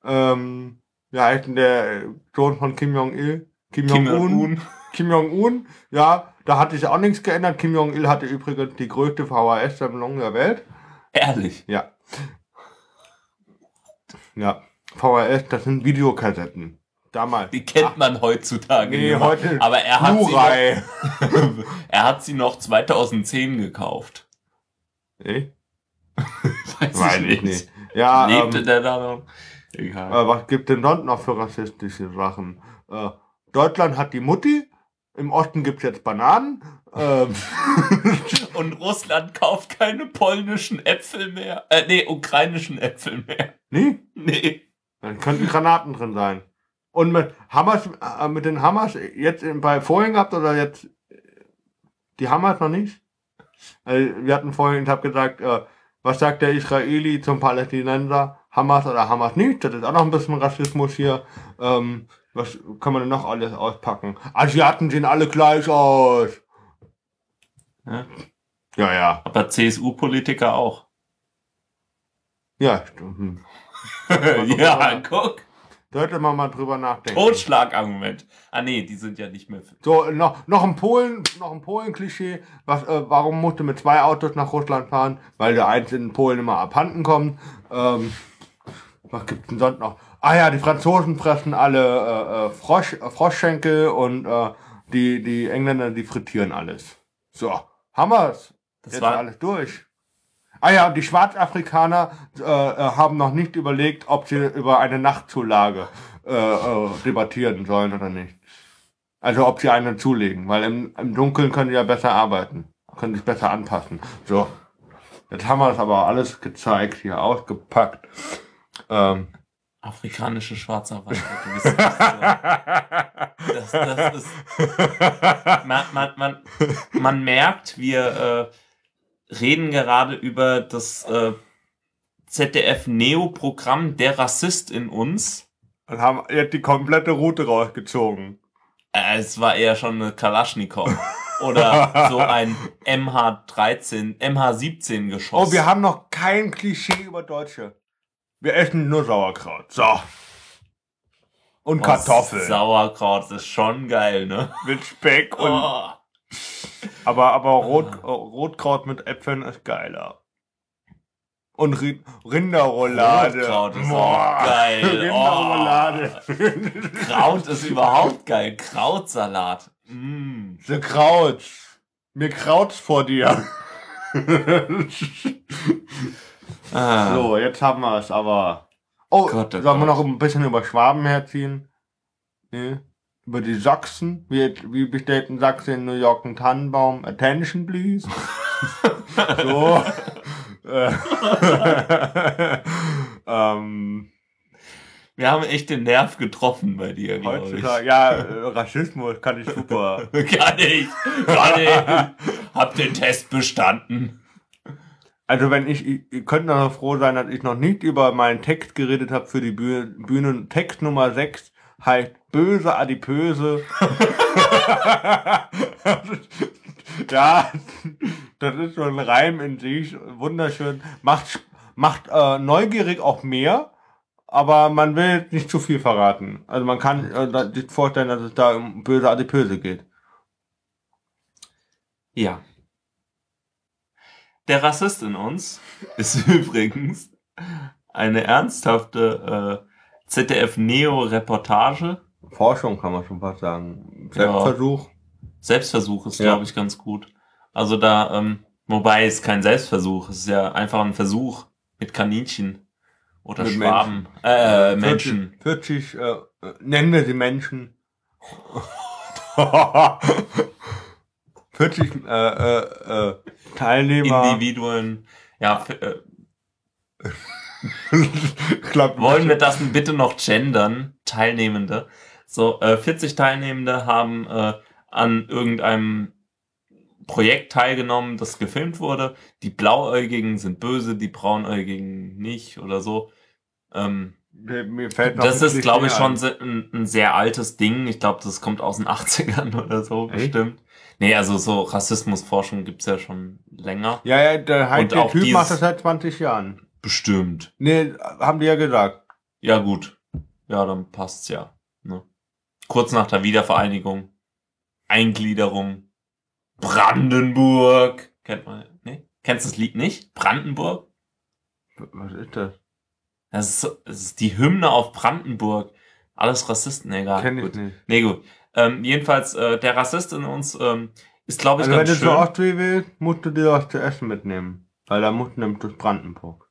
Äh, ähm, ja, heißt denn der Sohn von Kim Jong-il? Kim Jong-un. Kim Jong-un, ja, da hat sich auch nichts geändert. Kim Jong-il hatte übrigens die größte VHS-Sammlung der Welt. Ehrlich. Ja. Ja, VHS, das sind Videokassetten. Damals. Die kennt man heutzutage Nee, nicht heute Aber er hat, sie noch, er hat sie noch 2010 gekauft. Nee, Weiß, weiß ich nicht. Ja, Lebte ähm, der da noch? Egal. äh, was gibt denn sonst noch für rassistische Sachen? Äh, Deutschland hat die Mutti. Im Osten gibt's jetzt Bananen. Ähm, Und Russland kauft keine polnischen Äpfel mehr. Äh, nee, ukrainischen Äpfel mehr. Nee? Nee. Dann könnten Granaten drin sein. Und mit Hammers, äh, mit den Hammers jetzt bei vorhin gehabt oder jetzt die Hammers noch nicht? Also, wir hatten vorhin, ich habe gesagt, äh, was sagt der Israeli zum Palästinenser? Hamas oder Hamas nicht? Das ist auch noch ein bisschen Rassismus hier. Ähm, was kann man denn noch alles auspacken? Asiaten sehen alle gleich aus. Ja. Ja, ja. Aber CSU-Politiker auch. Ja, stimmt. Hm. ja, guck. Sollte man mal drüber nachdenken. Totschlagargument. Ah nee, die sind ja nicht mehr. So, noch, noch ein Polen, noch ein Polen-Klischee. Was, äh, warum musste mit zwei Autos nach Russland fahren? Weil der eins in Polen immer abhanden kommt. Ähm, was gibt's denn sonst noch? Ah ja, die Franzosen fressen alle äh, äh, Frosch, äh, Froschschenkel und äh, die, die Engländer, die frittieren alles. So, Hammers. Das Jetzt war- alles durch. Ah ja, und die Schwarzafrikaner äh, äh, haben noch nicht überlegt, ob sie über eine Nachtzulage äh, äh, debattieren sollen oder nicht. Also ob sie eine zulegen, weil im, im Dunkeln können die ja besser arbeiten, können sich besser anpassen. So, jetzt haben wir das aber alles gezeigt, hier ausgepackt. Ähm. Afrikanische Schwarzarbeiter. Du bist so. Das, das ist. Man, man, man, man merkt, wir äh, reden gerade über das äh, ZDF-Neo-Programm Der Rassist in uns. Und haben die komplette Route rausgezogen. Äh, es war eher schon eine Kalaschnikow. Oder so ein MH13, MH17 Geschoss. Oh, wir haben noch kein Klischee über Deutsche. Wir essen nur Sauerkraut. So. Und Boah, Kartoffeln. Sauerkraut ist schon geil, ne? mit Speck und. Oh. Aber, aber Rot, Rotkraut mit Äpfeln ist geiler. Und Ri Rinderroulade. Rotkraut ist Boah. auch geil. Rinderroulade. Kraut ist überhaupt geil. Krautsalat. Mm. The Kraut. Mir kraut's vor dir. Ah. so, jetzt haben wir es aber. Oh, Gott, oh sollen wir Gott. noch ein bisschen über Schwaben herziehen? Nee. Über die Sachsen? Wie, wie bestellt ein Sachse in New York einen Tannenbaum? Attention, please. so. Äh, ähm, Wir haben echt den Nerv getroffen bei dir, glaube ich. ja, Rassismus kann ich super. Kann ich. Kann ich. Hab den Test bestanden. Also wenn ich, ihr könnt noch froh sein, dass ich noch nicht über meinen Text geredet habe für die Bühne. Bühne. Text Nummer 6 heißt Böse Adipöse. ja, das ist so ein Reim in sich, wunderschön. Macht, macht äh, neugierig auch mehr, aber man will nicht zu viel verraten. Also man kann äh, sich vorstellen, dass es da um böse Adipöse geht. Ja. Der Rassist in uns ist übrigens eine ernsthafte äh, ZDF-Neo-Reportage. Forschung kann man schon fast sagen. Ja. Selbstversuch. Selbstversuch ist, Ja. glaube ich, ganz gut. Also da, ähm, wobei es kein Selbstversuch, es ist ja einfach ein Versuch mit Kaninchen oder Mit Schwaben, äh, Menschen. 40, 40 äh, äh, nennen wir sie Menschen. 40 äh, äh, äh, Teilnehmer. Individuen. Ja, äh, glaub, wollen wir das bitte noch gendern? Teilnehmende. So, äh, 40 Teilnehmende haben äh, an irgendeinem Projekt teilgenommen, das gefilmt wurde. Die Blauäugigen sind böse, die Braunäugigen nicht oder so. Ähm, Mir, mir das ist, glaube ich, schon ein, ein sehr altes Ding. Ich glaube, das kommt aus den 80ern oder so, Echt? bestimmt. Nee, also so Rassismusforschung gibt's ja schon länger. Ja, ja, der, halt, der Typ macht das seit 20 Jahren. Bestimmt. Nee, haben die ja gesagt. Ja, gut. Ja, dann passt's ja. Ne? Kurz nach der Wiedervereinigung. Eingliederung. Brandenburg. Kennt man, ne? Kennst du das Lied nicht? Brandenburg? Was ist das? Das ist, so, das ist die Hymne auf Brandenburg. Alles Rassisten, egal. Kenn ich gut. nicht. Nee, gut. Ähm, jedenfalls, äh, der Rassist in uns ähm, ist, glaube ich, Also wenn ganz du schön. zur Ostsee willst, musst du dir was zu essen mitnehmen. Weil da musst du nämlich durch Brandenburg.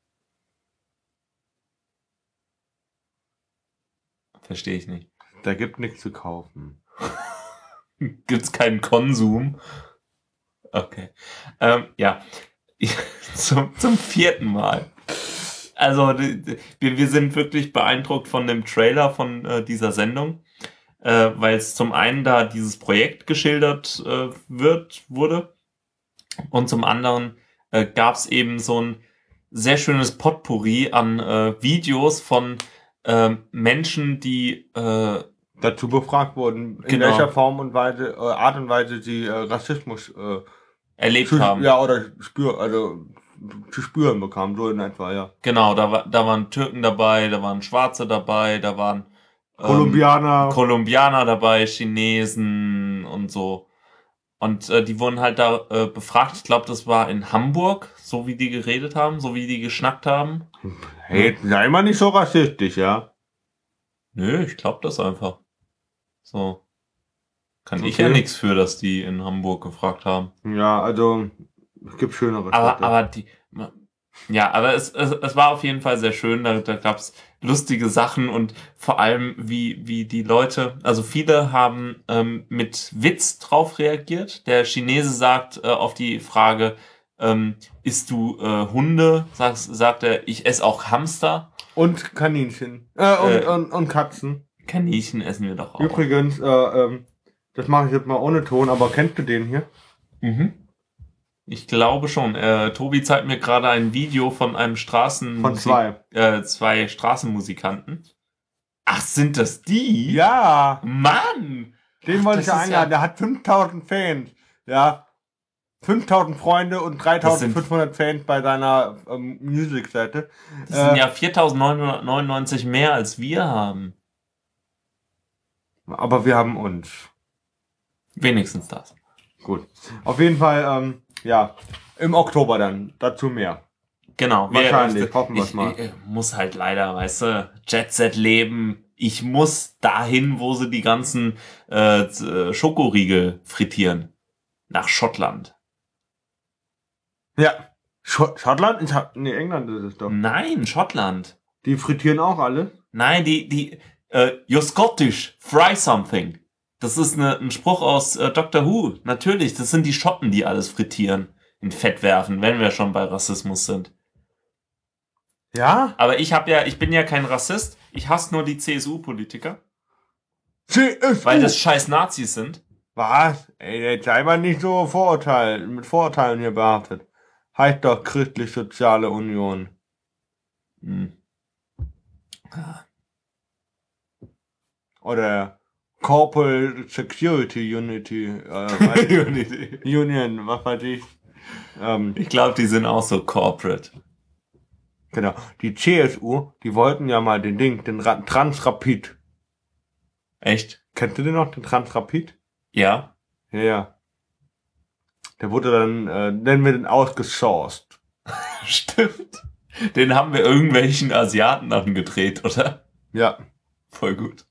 Verstehe ich nicht. Da gibt nichts zu kaufen. Gibt's keinen Konsum? Okay. Ähm, ja. zum, zum vierten Mal. Also wir, wir sind wirklich beeindruckt von dem Trailer von äh, dieser Sendung, äh, weil es zum einen da dieses Projekt geschildert äh, wird, wurde und zum anderen äh, gab es eben so ein sehr schönes Potpourri an äh, Videos von äh, Menschen, die äh, Dazu befragt wurden, in Genau. welcher Form und Weise, äh, Art und Weise sie äh, Rassismus äh, erlebt zu, haben. ja oder spür, also zu spüren bekamen, so in etwa, ja. Genau, da, war, da waren Türken dabei, da waren Schwarze dabei, da waren ähm, Kolumbianer. Kolumbianer dabei, Chinesen und so. Und äh, die wurden halt da äh, befragt. Ich glaube, das war in Hamburg, so wie die geredet haben, so wie die geschnackt haben. hey, sei mal nicht so rassistisch, ja. Nö, ich glaube das einfach. So. Kann ich Okay. ja nichts für, dass die in Hamburg gefragt haben. Ja, also es gibt schönere Aber, Städte. aber die. Ja, aber es, es, es war auf jeden Fall sehr schön. Da, da gab's lustige Sachen und vor allem, wie, wie die Leute, also viele haben ähm, mit Witz drauf reagiert. Der Chinese sagt äh, auf die Frage, ähm, isst du äh, Hunde? Sagt, sagt er, ich esse auch Hamster. Und Kaninchen. Äh, und, Äh. und, und Katzen. Kaninchen essen wir doch auch. Übrigens, äh, ähm, das mache ich jetzt mal ohne Ton, aber kennst du den hier? Mhm. Ich glaube schon. Äh, Tobi zeigt mir gerade ein Video von einem Straßen Von zwei. Äh, zwei Straßenmusikanten. Ach, sind das die? Ja, Mann! den wollte ich einladen. ja- Der hat 5000 Fans. Ja. 5000 Freunde und 3500 Fans bei seiner ähm, Music-Seite. Das Äh. sind ja 4999 mehr als wir haben. Aber wir haben uns. Wenigstens das. Gut. Auf jeden Fall, ähm, ja. Im Oktober dann. Dazu mehr. Genau. Wahrscheinlich, ich, hoffen ich, mal. Ich, muss halt leider, weißt du, Jet Set leben. Ich muss dahin, wo sie die ganzen äh, äh, Schokoriegel frittieren. Nach Schottland. Ja. Sch Schottland? Ich hab, nee, England ist es doch. Nein, Schottland. Die frittieren auch alle. Nein, die, die, äh, you're Scottish, fry something. Das ist ne, ein Spruch aus äh, Doctor Who. Natürlich, das sind die Schotten, die alles frittieren, in Fett werfen, wenn wir schon bei Rassismus sind. Ja? Aber ich habe ja, ich bin ja kein Rassist. Ich hasse nur die CSU-Politiker, CSU. weil das scheiß Nazis sind. Was? Ey, jetzt sei mal nicht so Vorurteil, mit Vorurteilen hier behaftet. Heißt doch Christlich-Soziale Union. Hm. Oder Corporate Security Unity. Äh, weiß- Union, was weiß ich. Ähm, Ich glaube, die sind auch so corporate. genau. Die CSU, die wollten ja mal den Ding, den Ra Transrapid. Echt? Kennst du den noch, den Transrapid? Ja? Ja, ja. Der wurde dann, äh, nennen wir den ausgesourced. Stimmt. Den haben wir irgendwelchen Asiaten angedreht, oder? Ja. Voll gut.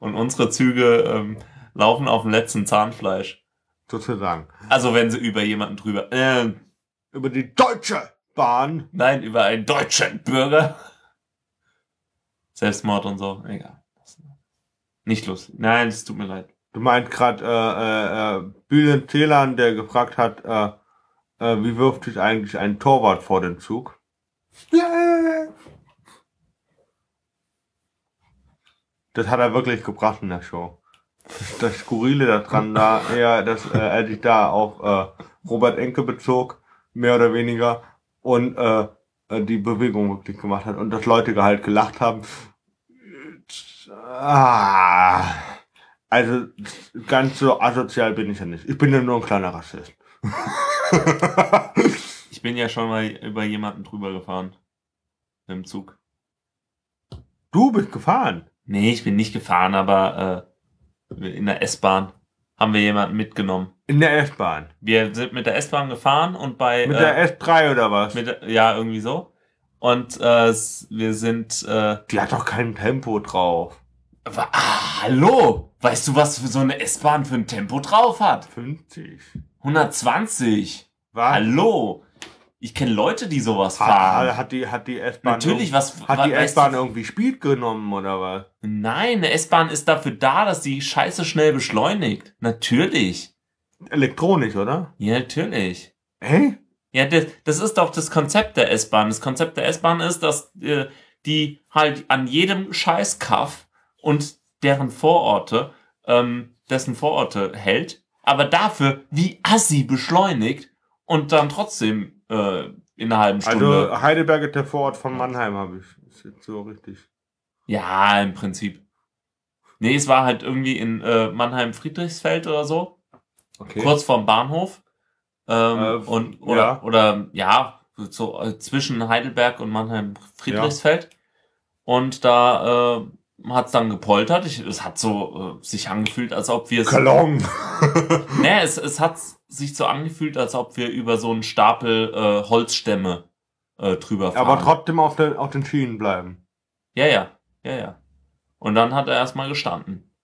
Und unsere Züge ähm, laufen auf dem letzten Zahnfleisch. Sozusagen. Also wenn sie über jemanden drüber. Äh, Über die Deutsche Bahn. nein, über einen deutschen Bürger. Selbstmord und so. Egal. Nicht lustig. Nein, es tut mir leid. Du meinst gerade äh, äh, äh, Bülent Ceylan, der gefragt hat, äh, äh, wie wirft sich eigentlich ein Torwart vor den Zug? Das hat er wirklich gebracht in der Show. Das, Skurrile daran da eher, dass äh, er sich da auf äh, Robert Enke bezog, mehr oder weniger, und äh, äh, die Bewegung wirklich gemacht hat und dass Leute halt gelacht haben. Ah, also ganz so asozial bin ich ja nicht. Ich bin ja nur ein kleiner Rassist. Ich bin ja schon mal über jemanden drüber gefahren. Dem Zug. Du bist gefahren. Nee, ich bin nicht gefahren, aber äh, in der S-Bahn haben wir jemanden mitgenommen. In der S-Bahn. Wir sind mit der S-Bahn gefahren und bei Mit äh, der S3 oder was? mit ja irgendwie so und äh, wir sind äh, Die hat doch kein Tempo drauf. ah, hallo weißt du was für so eine S-Bahn für ein Tempo drauf hat 50. 120 Was? hallo ich kenne Leute die sowas Hat, fahren hat die, hat die S-Bahn. natürlich was Hat die S-Bahn irgendwie Speed genommen oder was? nein eine S-Bahn ist dafür da dass die Scheiße schnell beschleunigt natürlich Elektronisch, oder? ja natürlich Hä? Ja, das, das ist doch das Konzept der S-Bahn. Das Konzept der S-Bahn ist, dass äh, die halt an jedem Scheißkaff und deren Vororte, ähm, dessen Vororte hält, aber dafür wie assi beschleunigt und dann trotzdem äh, in einer halben Stunde. Also Heidelberg ist der Vorort von Mannheim, habe ich. Ist jetzt so richtig. ja, im Prinzip. Nee, es war halt irgendwie in äh, Mannheim-Friedrichsfeld oder so, Okay. kurz vorm Bahnhof. Ähm, Äh, und, oder, ja. oder ja, so äh, zwischen Heidelberg und Mannheim-Friedrichsfeld. Und da äh, hat es dann gepoltert. Ich, es hat so äh, sich angefühlt, als ob wir es. Kalong. Nee, es, es hat sich so angefühlt, als ob wir über so einen Stapel äh, Holzstämme äh, drüber fahren. Aber trotzdem auf, den auf den Schienen bleiben. Ja, ja, ja, ja. Und dann hat er erstmal gestanden.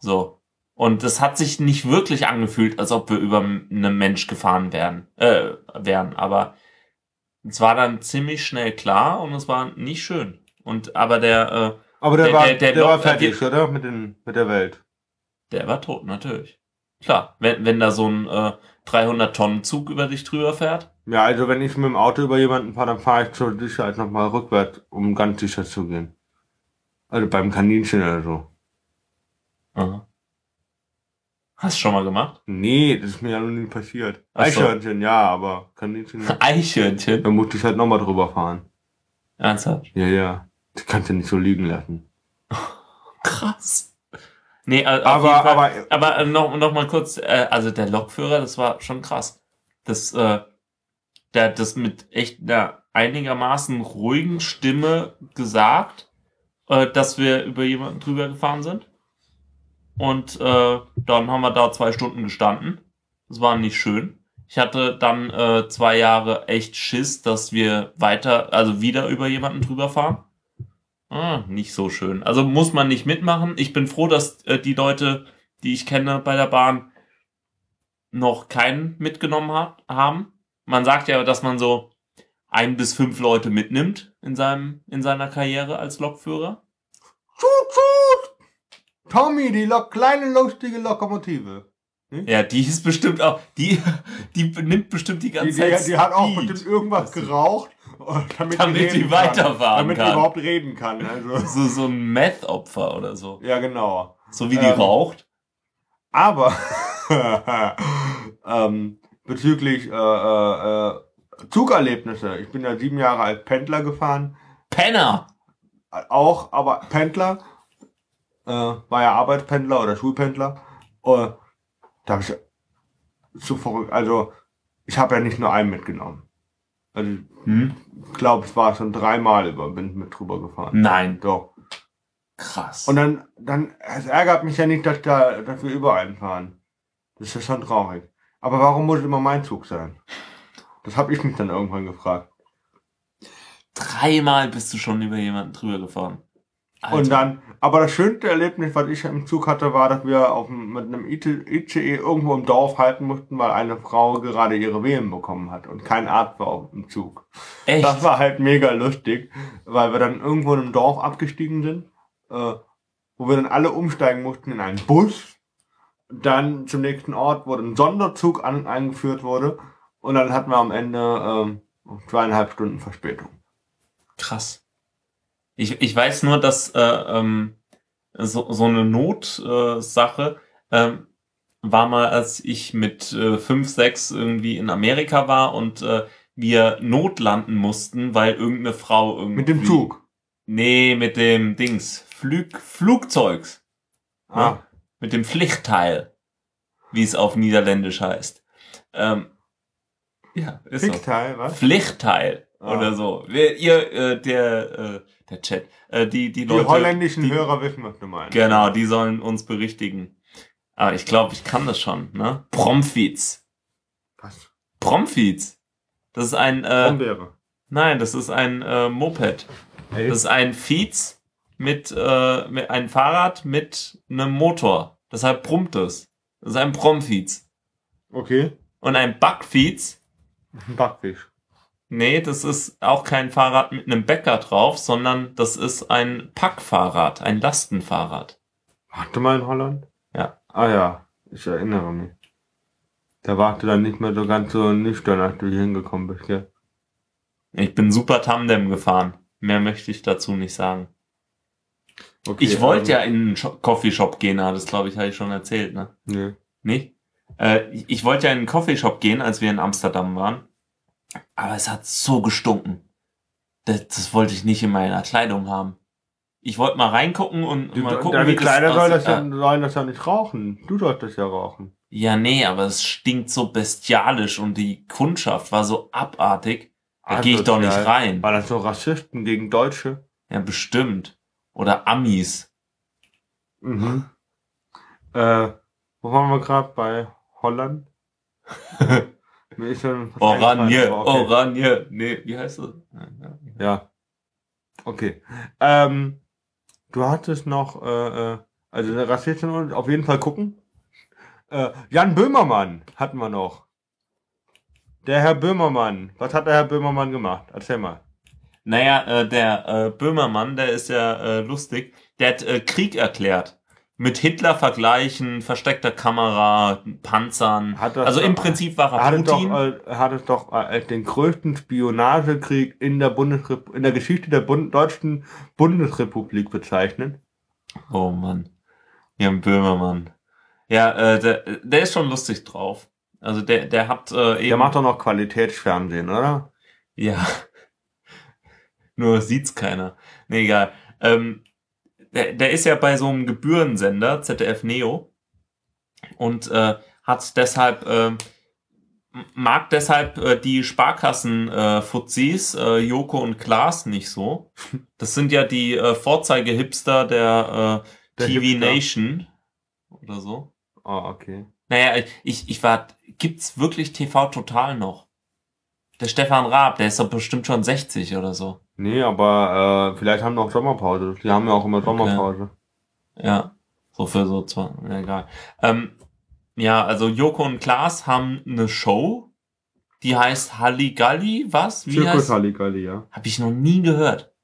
So. Und es hat sich nicht wirklich angefühlt, als ob wir über einen Mensch gefahren wären, äh, wären. Aber es war dann ziemlich schnell klar und es war nicht schön. Und aber der, äh, Aber der, Der- war, der- der, der war Block- fertig, oder? Mit, den, mit der Welt. der war tot, natürlich. Klar, wenn, wenn da so ein äh, 300 Tonnen Zug über dich drüber fährt. Ja, also wenn ich mit dem Auto über jemanden fahre, dann fahre ich zur Sicherheit nochmal rückwärts, um ganz sicher zu gehen. Also beim Kaninchen oder so. Aha. Hast du schon mal gemacht? Nee, das ist mir ja noch nie passiert. Ach so. Eichhörnchen, ja, aber Kaninchen, ja. Eichhörnchen. da musste ich halt nochmal drüber fahren. Ernsthaft? Ja, ja. Die kannst du nicht so liegen lassen. Krass. Nee, äh, Aber, aber, Aber äh, noch, noch mal kurz, äh, also der Lokführer, das war schon krass. Das, äh, der hat das mit echt einer einigermaßen ruhigen Stimme gesagt, äh, dass wir über jemanden drüber gefahren sind. Und äh, dann haben wir da zwei Stunden gestanden. Das war nicht schön. Ich hatte dann äh, zwei Jahre echt Schiss, dass wir weiter, also wieder über jemanden drüber fahren. Ah, nicht so schön. Also muss man nicht mitmachen. Ich bin froh, dass äh, die Leute, die ich kenne bei der Bahn, noch keinen mitgenommen hat, haben. Man sagt ja, dass man so ein bis fünf Leute mitnimmt in seinem in seiner Karriere als Lokführer. Tschut, tschut! Tommy, die Lok kleine lustige Lokomotive. Ja, die ist bestimmt auch die die nimmt bestimmt die Die, ganze die, Zeit. die hat auch bestimmt irgendwas geraucht, äh, damit, Damit die, die weiterfahren kann. Damit kann. die überhaupt reden kann. Also. so so ein Meth-Opfer oder so. Ja, genau. So wie die Ähm, raucht. Aber ähm, bezüglich äh, äh, äh, Zugerlebnisse. Ich bin ja sieben Jahre als Pendler gefahren. Penner. Auch, aber Pendler. Äh, war ja Arbeitspendler oder Schulpendler. Äh, da habe ich zu verrückt. Also, ich habe ja nicht nur einen mitgenommen. Also, Hm? ich glaube, es war schon dreimal über, bin ich mit drüber gefahren. Nein. Doch. Krass. Und dann, dann, es ärgert mich ja nicht, dass, da, dass wir überall fahren. Das ist ja schon traurig. Aber warum muss immer mein Zug sein? Das habe ich mich dann irgendwann gefragt. Dreimal bist du schon über jemanden drüber gefahren. Alter. Und dann, aber das schönste Erlebnis, was ich im Zug hatte, war, dass wir auf, mit einem ICE irgendwo im Dorf halten mussten, weil eine Frau gerade ihre Wehen bekommen hat und kein Arzt war auf dem Zug. Echt? Das war halt mega lustig, weil wir dann irgendwo in einem Dorf abgestiegen sind, äh, wo wir dann alle umsteigen mussten in einen Bus. Dann zum nächsten Ort, wo ein Sonderzug an, eingeführt wurde. Und dann hatten wir am Ende ähm, zweieinhalb Stunden Verspätung. Krass. Ich, ich weiß nur, dass äh, ähm, so, so eine Notsache äh, ähm, war mal, als ich mit äh, 5, 6 irgendwie in Amerika war und äh, wir notlanden mussten, weil irgendeine Frau irgendwie... Mit dem Zug. Nee, mit dem Dings. Flug, Flugzeugs. Ah, Mit dem Pflichtteil, wie es auf Niederländisch heißt. Ähm, ja, ist so. Fixteil, was? Pflichtteil Ah. oder so. Wer, ihr, äh, der, äh, der Chat, äh, die, die Die Leute. holländischen die, Hörer wissen, was du meinst. Genau, die sollen uns berichtigen. Aber ich glaube, ich kann das schon, ne? Promfiz. Was? Promfiz. Das ist ein, äh, Brombeere. nein, das ist ein äh, Moped. Hey. Das ist ein Fiez mit, äh, mit ein Fahrrad mit einem Motor. Deshalb brummt es. Das ist ein Promfiz. Okay. Und ein Backfiez, Ein Backfisch. Nee, das ist auch kein Fahrrad mit einem Bäcker drauf, sondern das ist ein Packfahrrad, ein Lastenfahrrad. Warte mal in Holland? Ja. Ah ja, ich erinnere mich. Da warst du dann nicht mehr so ganz so nüchtern, als du hier hingekommen bist, gell? Ich bin super Tandem gefahren. Mehr möchte ich dazu nicht sagen. Okay, Ich wollte also- ja in einen Coffeeshop gehen, aber das glaube ich, habe ich schon erzählt, ne? Nee. Nicht? Äh, ich- ich wollte ja in einen Coffeeshop gehen, als wir in Amsterdam waren. Aber es hat so gestunken. Das, das wollte ich nicht in meiner Kleidung haben. Ich wollte mal reingucken und Du, mal gucken, deine wie Kleider das soll das, ja, sollen das ja nicht rauchen. Du solltest ja rauchen. Ja, nee, aber es stinkt so bestialisch und die Kundschaft war so abartig. Da gehe ich doch nicht rein. War das so Rassisten gegen Deutsche? Ja, bestimmt. Oder Amis. Mhm. Äh, wo waren wir gerade? Bei Holland? Mir ist schon Oranje, okay. Oranje. Nee, wie heißt das? Ja. Okay. Ähm, du hattest noch, äh, äh, also Rassisten und auf jeden Fall gucken. Äh, Jan Böhmermann hatten wir noch. Der Herr Böhmermann. Was hat der Herr Böhmermann gemacht? Erzähl mal. Naja, äh, der äh, Böhmermann, der ist ja äh, lustig. Der hat äh, Krieg erklärt. Mit Hitler vergleichen, versteckter Kamera, Panzern. Also doch- im Prinzip war Er hatte doch, Putin. äh, er hatte doch äh, den größten Spionagekrieg in der Bundesrep in der Geschichte der Bund deutschen Bundesrepublik bezeichnet. Oh Mann. Jan Böhmermann. Ja, äh, der, der ist schon lustig drauf. Also der, der hat äh, eben. Der macht doch noch Qualitätsfernsehen, oder? Ja. Nur sieht's keiner. Nee, egal. Ähm, der, der ist ja bei so einem Gebührensender, ZDF Neo, und äh, hat deshalb, äh, mag deshalb äh, die Sparkassen-Fuzis, äh, Joko und Klaas nicht so. Das sind ja die äh, Vorzeige-Hipster der, äh, Der TV Hipster. Nation oder so. Ah, okay. Naja, ich, ich war, gibt's wirklich TV Total noch? Der Stefan Raab, der ist doch bestimmt schon 60 oder so. Nee, aber äh, vielleicht haben wir auch Sommerpause. Die haben ja auch immer Sommerpause. Ja, so für so zwei, ja, egal. Ähm, ja, also Joko und Klaas haben eine Show, die heißt Halligalli, was? Wie Zirkus heißt? Halligalli, ja. Hab ich noch nie gehört.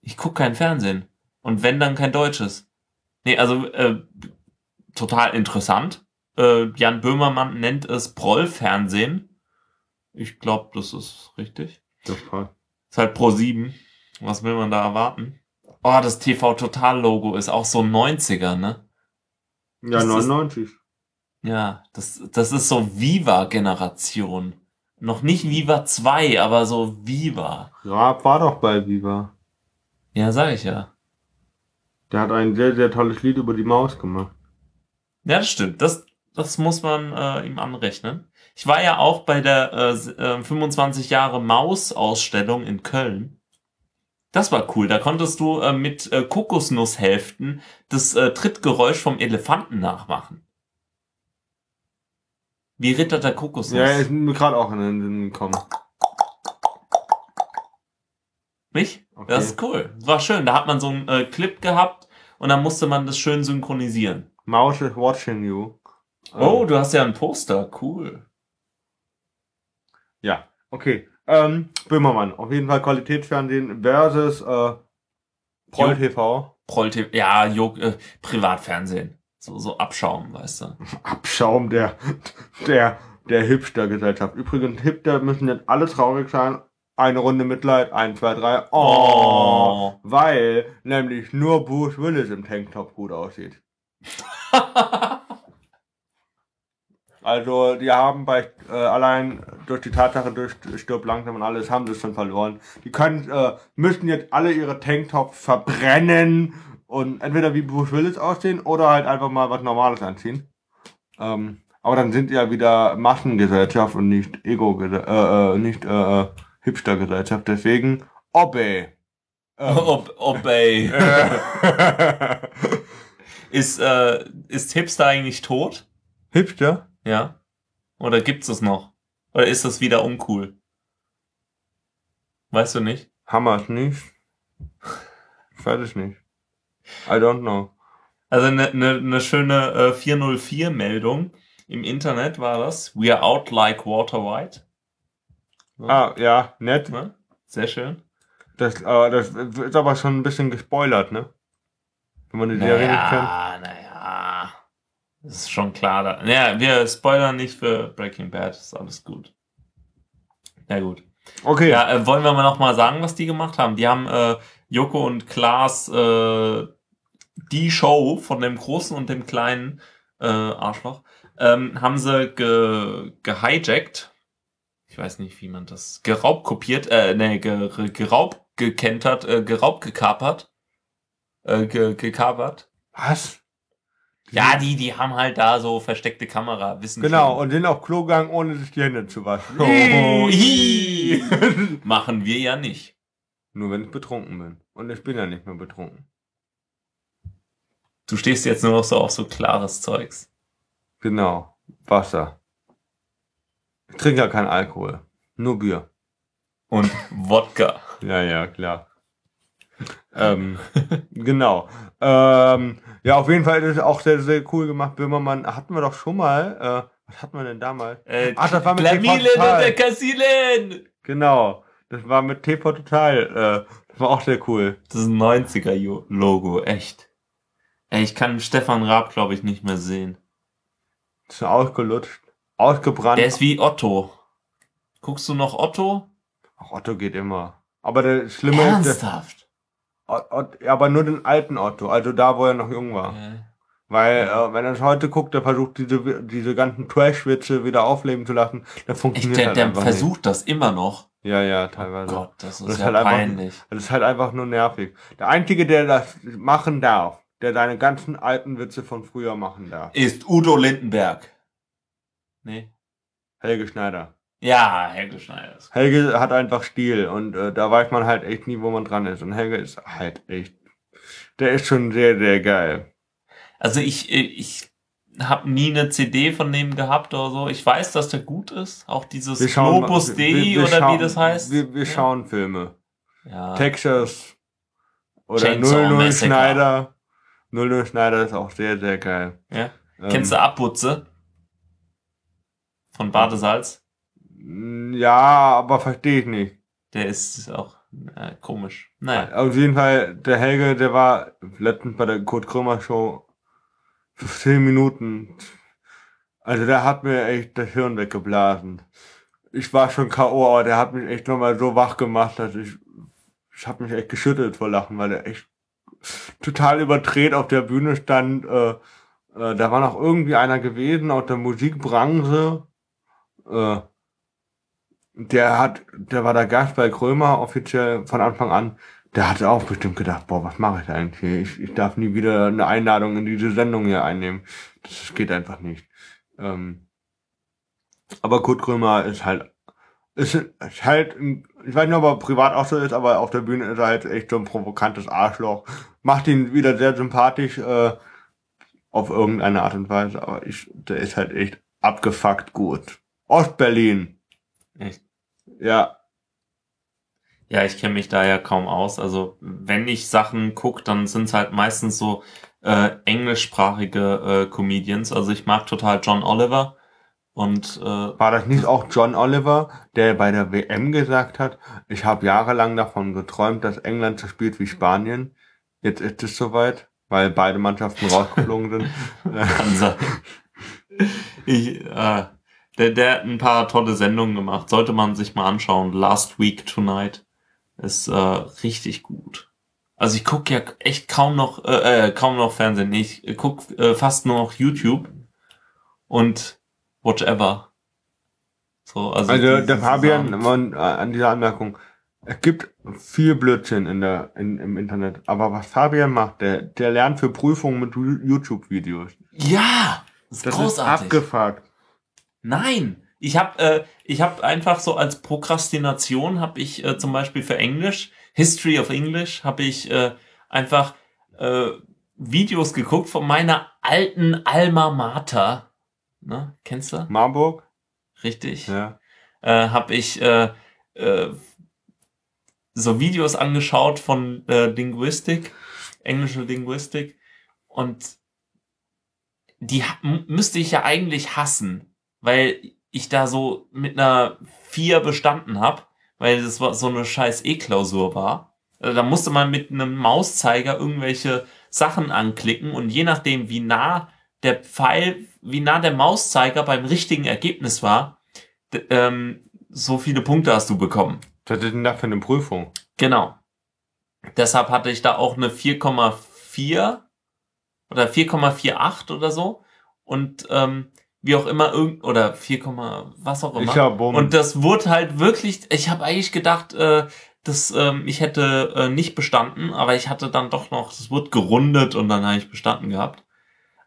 Ich guck kein Fernsehen. Und wenn, dann kein Deutsches. Nee, also äh, total interessant. Äh, Jan Böhmermann nennt es Proll-Fernsehen. Ich glaube, das ist richtig. Das passt. Ist halt Pro 7. Was will man da erwarten? Oh, das TV Total Logo ist auch so 90er, ne? Ja, Das ist- 99. Ja, das, das ist so Viva-Generation. Noch nicht Viva 2, aber so Viva. Raab war doch bei Viva. Ja, sag ich ja. Der hat ein sehr, sehr tolles Lied über die Maus gemacht. Ja, das stimmt. Das, das muss man äh, ihm anrechnen. Ich war ja auch bei der äh, s- äh, 25 Jahre Maus-Ausstellung in Köln. Das war cool. Da konntest du äh, mit äh, Kokosnusshälften das äh, Trittgeräusch vom Elefanten nachmachen. Wie Ritter der Kokosnuss. Ja, ist mir gerade auch in den gekommen. Nicht? Okay. Das ist cool. Das war schön. Da hat man so einen äh, Clip gehabt und dann musste man das schön synchronisieren. Maus is watching you. Oh, Ähm, du hast ja ein Poster. Cool. Ja, okay. Ähm, Böhmermann, auf jeden Fall Qualitätsfernsehen versus äh, Proll. TV. Proll TV. Ja, jo, äh, Privatfernsehen. So, so Abschaum, weißt du. Abschaum der, der, der Hipster-Gesellschaft. Übrigens, Hipster müssen jetzt alle traurig sein. Eine Runde Mitleid, eins, zwei, drei. Oh, Oh. Weil nämlich nur Bruce Willis im Tanktop gut aussieht. Also, die haben bei, äh, allein durch die Tatsache, durch Stirb langsam und alles, haben sie es schon verloren. Die können, äh, müssen jetzt alle ihre Tanktops verbrennen und entweder wie Bruce Willis aussehen oder halt einfach mal was Normales anziehen. Ähm, aber dann sind die ja wieder Massengesellschaft und nicht Ego, äh, äh, nicht, äh, Hipster-Gesellschaft. Deswegen, Obey. Ähm, Ob, obey. äh, ist, äh, ist Hipster eigentlich tot? Hipster? Ja? Oder gibt's es noch? Oder ist das wieder uncool? Weißt du nicht? Hammer nicht. Ich weiß es nicht. I don't know. Also eine ne, ne schöne äh, 404-Meldung im Internet war das. We are out like Walter White. Ah, ja, nett. Ne? Sehr schön. Das, äh, das ist aber schon ein bisschen gespoilert, ne? Wenn man die Serie nicht kennt. Naja, naja. Das ist schon klar. Da. Ja, wir spoilern nicht für Breaking Bad. Ist alles gut. Ja, gut. Okay. Ja, äh, wollen wir mal noch mal sagen, was die gemacht haben? Die haben äh, Joko und Klaas äh, die Show von dem großen und dem kleinen äh, Arschloch ähm, haben sie ge gehijackt. Ich weiß nicht, wie man das geraubt kopiert, äh, nee, ge geraubt gekentert, äh, geraubt gekapert, äh, ge gekapert. Was? Ja, die, die haben halt da so versteckte Kamera, wissen Genau, schon. und den auf Klo gegangen, ohne sich die Hände zu waschen. Oh, hi. Machen wir ja nicht. Nur wenn ich betrunken bin. Und ich bin ja nicht mehr betrunken. Du stehst jetzt nur noch so auf so klares Zeugs. Genau. Wasser. Ich trinke ja keinen Alkohol. Nur Bier. Und Wodka. Ja, ja, klar. Ähm, genau. Ähm, ja, auf jeden Fall ist es auch sehr, sehr cool gemacht. Böhmermann hatten wir doch schon mal. Äh, was hatten wir denn damals? Äh, Ach, das war mit Glamilen TV Total. und der Kassilen! Genau. Das war mit TV Total. Äh, das war auch sehr cool. Das ist ein 90er-Logo, echt. Ey, ich kann Stefan Raab, glaube ich, nicht mehr sehen. Ist ausgelutscht. Ausgebrannt. Der ist wie Otto. Guckst du noch Otto? Ach, Otto geht immer. Aber der Schlimme ist, der, Ernsthaft? Ot- Ot- aber nur den alten Otto. Also da, wo er noch jung war. Äh, Weil, äh, wenn er es heute guckt, der versucht, diese, diese ganzen Trash-Witze wieder aufleben zu lassen, der funktioniert der halt der einfach versucht das immer noch. nicht. Ja, ja, teilweise. Gott, das ist, Das ist ja halt einfach- peinlich. Das ist halt einfach nur nervig. Der Einzige, der das machen darf, der seine ganzen alten Witze von früher machen darf, Ist Udo Lindenberg. Nee. Helge Schneider. Ja, Helge Schneider. ist- Helge hat einfach Stil und äh, da weiß man halt echt nie, wo man dran ist. Und Helge ist halt echt, der ist schon sehr, sehr geil. Also ich, ich habe nie eine CD von dem gehabt oder so. Ich weiß, dass der gut ist. Auch dieses Globus wir- Dei wir- wir oder schauen- wie das heißt. Wir, wir schauen Filme. ja. Texas oder Chainsaw 00 Massacre. Schneider. 00 Schneider ist auch sehr, sehr geil. ja. Ähm, Kennst du Abputze? Von Badesalz? Ja, aber verstehe ich nicht. Der ist auch äh, komisch. Naja. Auf jeden Fall, der Helge, der war letztens bei der Kurt Krömer Show für 10 Minuten. Also der hat mir echt das Hirn weggeblasen. Ich war schon K.O., aber der hat mich echt nochmal so wach gemacht, dass ich, ich habe mich echt geschüttelt vor Lachen, weil der echt total überdreht auf der Bühne stand. Äh, äh, da war noch irgendwie einer gewesen aus der Musikbranche. Äh, der hat, der war der Gast bei Krömer offiziell von Anfang an. Der hatte auch bestimmt gedacht, boah, was mache ich da eigentlich hier? Ich, ich darf nie wieder eine Einladung in diese Sendung hier einnehmen. Das geht einfach nicht. Ähm, aber Kurt Krömer ist halt, ist, ist halt, ich weiß nicht, ob er privat auch so ist, aber auf der Bühne ist er halt echt so ein provokantes Arschloch. Macht ihn wieder sehr sympathisch, äh, auf irgendeine Art und Weise, aber ich, der ist halt echt abgefuckt gut. Ostberlin. Echt? Ja, Ja, ich kenne mich da ja kaum aus. Also wenn ich Sachen guck, dann sind es halt meistens so äh, englischsprachige äh, Comedians. Also ich mag total John Oliver und äh, War das nicht auch John Oliver, der bei der WM gesagt hat, ich habe jahrelang davon geträumt, dass England so spielt wie Spanien. Jetzt ist es soweit, weil beide Mannschaften rausgeflogen sind. Kann sein. Ich, äh, der, der hat ein paar tolle Sendungen gemacht. Sollte man sich mal anschauen. Last Week Tonight ist äh, richtig gut. Also ich guck ja echt kaum noch, äh, äh, kaum noch Fernsehen. Ich guck äh, fast nur noch YouTube und whatever. So, also Also der Fabian, man, äh, an dieser Anmerkung, es gibt viel Blödsinn in der, in, im Internet. Aber was Fabian macht, der, der lernt für Prüfungen mit YouTube-Videos. Ja, das ist Das ist großartig. abgefuckt. Nein, ich habe äh, ich habe einfach so als Prokrastination habe ich äh, zum Beispiel für Englisch History of English habe ich äh, einfach äh, Videos geguckt von meiner alten Alma Mater. Ne, kennst du? Marburg? Richtig. Ja. Äh, habe ich äh, äh, so Videos angeschaut von äh, Linguistik, englische Linguistik und die müsste ich ja eigentlich hassen, weil ich da so mit einer 4 bestanden habe, weil das war so eine scheiß E-Klausur war. Also da musste man mit einem Mauszeiger irgendwelche Sachen anklicken und je nachdem, wie nah der Pfeil, wie nah der Mauszeiger beim richtigen Ergebnis war, ähm, so viele Punkte hast du bekommen. Was ist denn das für eine Prüfung? Genau. Deshalb hatte ich da auch eine 4,4 oder 4,48 oder so. Und ähm, wie auch immer, irgend oder 4, was auch immer. Ich hab. Und das wurde halt wirklich, ich habe eigentlich gedacht, äh, dass ähm, ich hätte äh, nicht bestanden, aber ich hatte dann doch noch, das wurde gerundet und dann habe ich bestanden gehabt.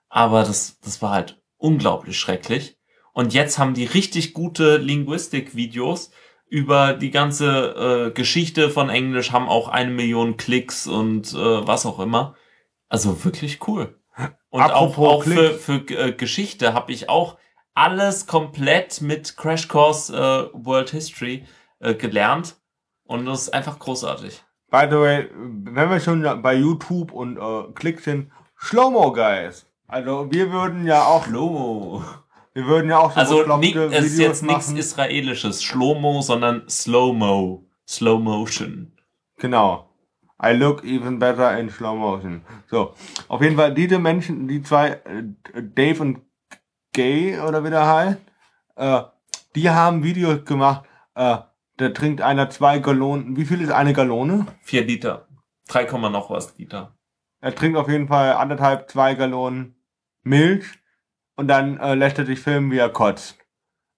Aber das, das war halt unglaublich schrecklich. Und jetzt haben die richtig gute Linguistik-Videos über die ganze äh, Geschichte von Englisch, haben auch eine Million Klicks und äh, was auch immer. Also wirklich cool. Und Apropos auch, auch für, für äh, Geschichte habe ich auch alles komplett mit Crash Course äh, World History äh, gelernt. Und das ist einfach großartig. By the way, wenn wir schon bei YouTube und äh, Klick sind, Slow-Mo Guys. Also wir würden ja auch, Lomo. wir würden ja auch so Also bekloppte ni- es ist jetzt nichts. Israelisches. Schlomo, sondern Slow-Mo. Slow Motion. Genau. I look even better in slow motion. So, auf jeden Fall diese Menschen, die zwei, äh, Dave und Gay oder wie der heißt, äh, die haben Videos gemacht, äh, da trinkt einer zwei Gallonen. Wie viel ist eine Gallone? Vier Liter. 3, Komma noch was Liter. Er trinkt auf jeden Fall anderthalb, zwei Gallonen Milch und dann äh, lässt er sich filmen, wie er kotzt.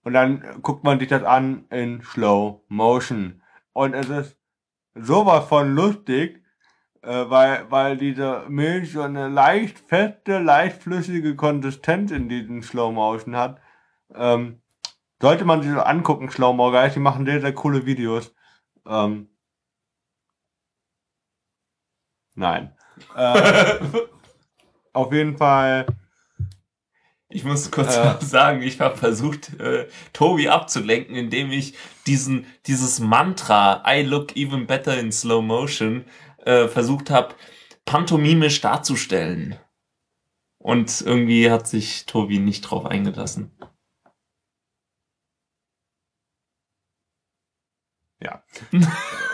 Und dann guckt man sich das an in Slow Motion. Und es ist sowas von lustig, äh, weil, weil diese Milch so eine leicht feste, leicht flüssige Konsistenz in diesem Slow Motion hat. Ähm, sollte man sich so angucken, Slow Mo Guys, die machen sehr, sehr coole Videos. Ähm, nein. Äh, auf jeden Fall. Ich muss kurz Äh. sagen, ich habe versucht, äh, Tobi abzulenken, indem ich diesen, dieses Mantra, I look even better in slow motion, äh, versucht habe, pantomimisch darzustellen. Und irgendwie hat sich Tobi nicht drauf eingelassen.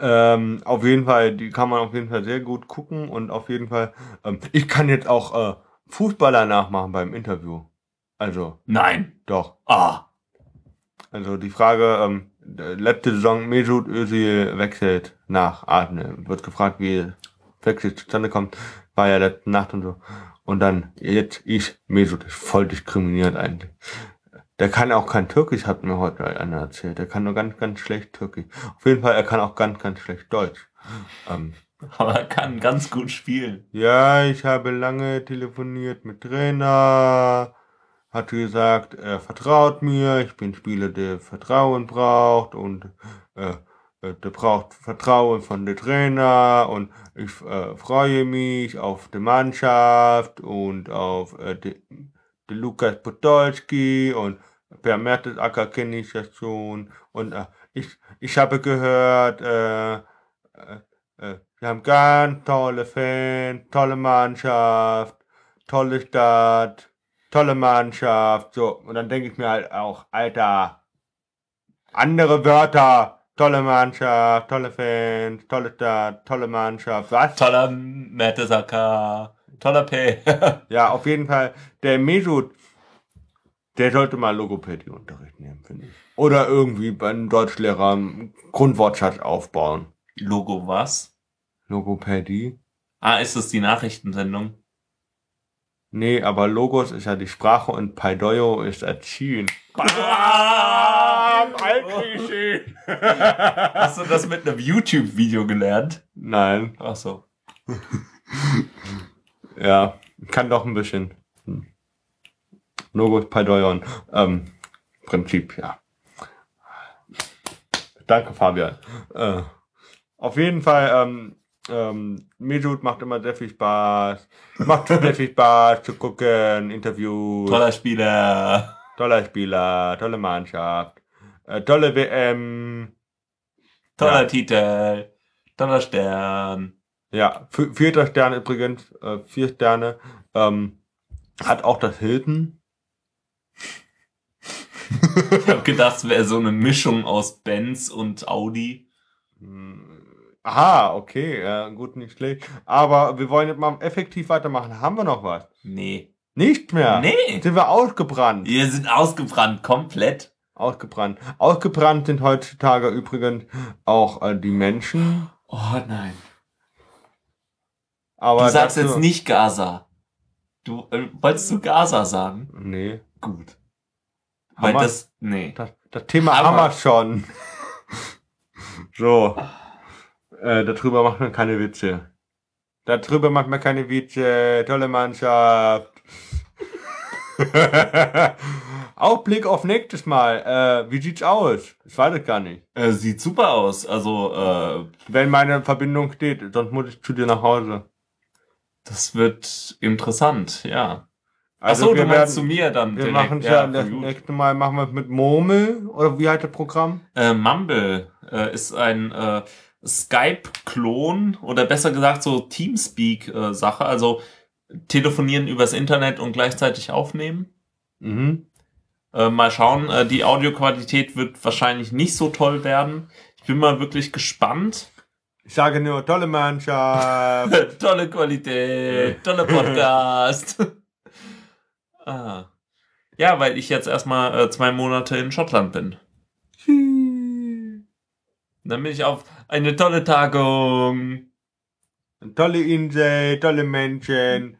Ähm, auf jeden Fall, die kann man auf jeden Fall sehr gut gucken und auf jeden Fall, ähm, ich kann jetzt auch äh, Fußballer nachmachen beim Interview. Also, Nein. doch. Ah. Also die Frage, ähm, äh, letzte Saison Mesut Özil wechselt nach Arne. Wird gefragt, wie Wechsel zustande kommt. War ja letzte Nacht und so. Und dann, jetzt ich, Mesut ist voll diskriminiert eigentlich. Der kann auch kein Türkisch, hat mir heute einer erzählt. Der kann nur ganz, ganz schlecht Türkisch. Auf jeden Fall, er kann auch ganz, ganz schlecht Deutsch. Ähm, Aber er kann ganz gut spielen. ja, ich habe lange telefoniert mit Trainer. Hat gesagt, er vertraut mir. Ich bin Spieler, der Vertrauen braucht und äh, äh, der braucht Vertrauen von der Trainer und ich äh, freue mich auf die Mannschaft und auf äh, die, die Lukas Podolski und Per Mertesacker kenne ich ja schon und äh, ich, ich habe gehört, äh, äh, wir haben ganz tolle Fans, tolle Mannschaft, tolle Stadt, tolle Mannschaft, so. Und dann denke ich mir halt auch, Alter, andere Wörter, tolle Mannschaft, tolle Fans, tolle Stadt, tolle Mannschaft, was? Toller Mertesacker. Toller P. Ja, auf jeden Fall, der Mesut, der sollte mal Logopädie-Unterricht nehmen, finde ich. Oder irgendwie bei einem Deutschlehrer einen Grundwortschatz aufbauen. Logo was? Logopädie? Ah, ist es die Nachrichtensendung? Nee, aber Logos ist ja die Sprache und Paidoyo ist Erziehen. Bam! Altklischee. Hast du das mit einem YouTube-Video gelernt? Nein, Ach so. ja, kann doch ein bisschen. Logos, Paidoyon, ähm, Prinzip, ja. Danke, Fabian. Äh, auf jeden Fall, ähm, ähm, Mesut macht immer sehr viel Spaß. Macht sehr viel Spaß zu gucken, Interviews. Toller Spieler. Toller Spieler, tolle Mannschaft, äh, tolle WM. Toller Ja. Titel. Toller Stern. Ja, vi- vierter Stern übrigens, äh, vier Sterne. Ähm, hat auch das Hilton. Ich hab gedacht, es wäre so eine Mischung aus Benz und Audi. Aha, okay, ja, gut, nicht schlecht. Aber wir wollen jetzt mal effektiv weitermachen. Haben wir noch was? Nee. Nicht mehr. Nee. Sind wir ausgebrannt? Wir sind ausgebrannt, komplett. Ausgebrannt. Ausgebrannt sind heutzutage übrigens auch äh, die Menschen. Oh nein. Aber Du sagst jetzt nicht Gaza. Du äh, wolltest du Gaza sagen? Nee. Gut. Weil Hammer. das. Nee. Das, das Thema haben wir schon. so. Äh, darüber macht man keine Witze. Darüber macht man keine Witze. Tolle Mannschaft. Ausblick auf nächstes Mal. Äh, wie sieht's aus? Ich weiß es gar nicht. Äh, sieht super aus. Also, äh, Wenn meine Verbindung steht, sonst muss ich zu dir nach Hause. das wird interessant, ja. Also Achso, wir du meinst werden- zu mir dann Wir machen ja, das gut. nächste Mal machen wir es mit Murmel oder wie heißt das Programm? Äh, Mumble äh, ist ein äh, Skype-Klon oder besser gesagt so Teamspeak-Sache, also telefonieren übers Internet und gleichzeitig aufnehmen. Mhm. Äh, mal schauen, äh, die Audioqualität wird wahrscheinlich nicht so toll werden. Ich bin mal wirklich gespannt. Ich sage nur tolle Mannschaft. tolle Qualität, tolle Podcast. ah. Ja, weil ich jetzt erstmal äh, zwei Monate in Schottland bin. Dann bin ich auf eine tolle Tagung. tolle Insel, tolle Menschen,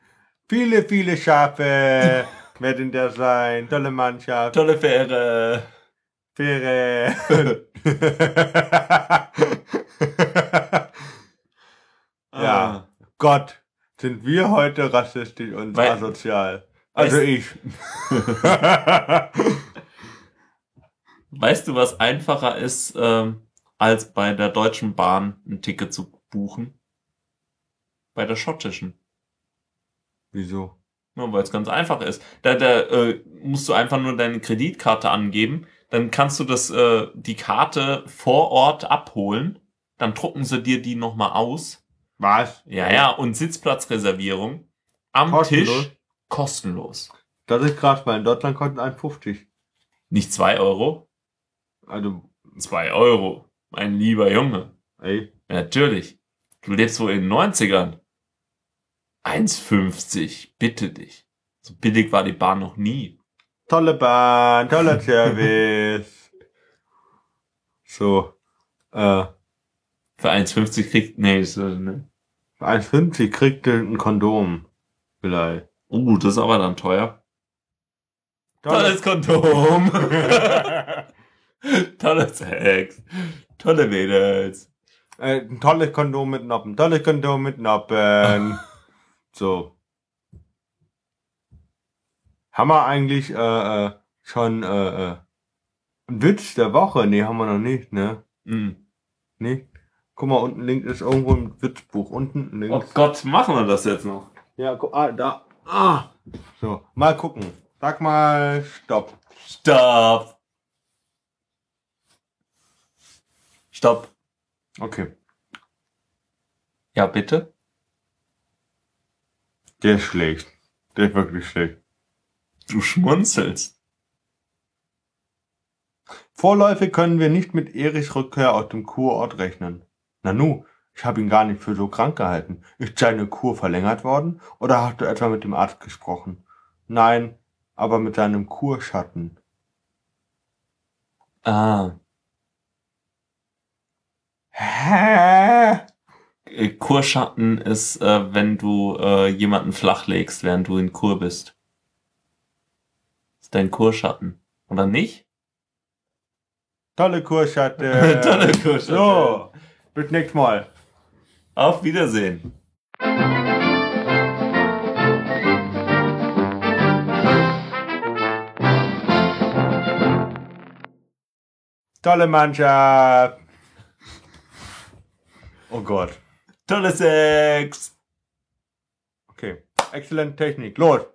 viele, viele Schafe werden da sein, tolle Mannschaft, Tolle Fähre. Fähre. ja, Ah. Gott, sind wir heute rassistisch und Weil- asozial. Also Weißt- ich. Weißt du, was einfacher ist, ähm, als bei der Deutschen Bahn ein Ticket zu buchen? Bei der schottischen. Wieso? Ja, weil es ganz einfach ist. Da, da äh, musst du einfach nur deine Kreditkarte angeben, dann kannst du das, äh, die Karte vor Ort abholen, dann drucken sie dir die nochmal aus. Was? Ja, ja, und Sitzplatzreservierung am Kostenlos? Tisch kostenlos. Das ist krass, weil in Deutschland kostet 1,50. Nicht zwei Euro, Also, zwei Euro. Mein lieber Junge. ey. Natürlich. Du lebst wohl in den 90ern. 1,50. Bitte dich. So billig war die Bahn noch nie. Tolle Bahn, toller Service. so, äh, Für 1,50 kriegt, nee, so, ne. für 1,50 kriegt ihr ein Kondom. Vielleicht. Uh, das ist aber dann teuer. Tolles Kondom. Tolles Sex. Tolle Mädels. äh, ein tolles Kondom mit Noppen. Tolles Kondom mit Noppen. so. Haben wir eigentlich äh, äh, schon äh, äh, einen Witz der Woche? Nee, haben wir noch nicht, ne? Mm. Nee. Guck mal, unten links ist irgendwo ein Witzbuch. Unten links. Oh Gott, machen wir das jetzt noch? Ja, guck, ah, da. Ah. So, mal gucken. Sag mal, stopp. Stopp. Stopp. Okay. Ja, bitte? Der ist schlecht. Der ist wirklich schlecht. Du schmunzelst. Vorläufig können wir nicht mit Erichs Rückkehr aus dem Kurort rechnen. Nanu, ich habe ihn gar nicht für so krank gehalten. Ist seine Kur verlängert worden oder hast du etwa mit dem Arzt gesprochen? Nein, aber mit seinem Kurschatten. Ah. Hä? Äh, Kurschatten ist, äh, wenn du äh, jemanden flachlegst, während du in Kur bist. Ist dein Kurschatten. Oder nicht? Tolle Kurschatte. Tolle Kurschatten. So, bis nächstes Mal. Auf Wiedersehen. Tolle Mannschaft. Oh Gott. Tolle Sex. Okay. Exzellente Technik. Los.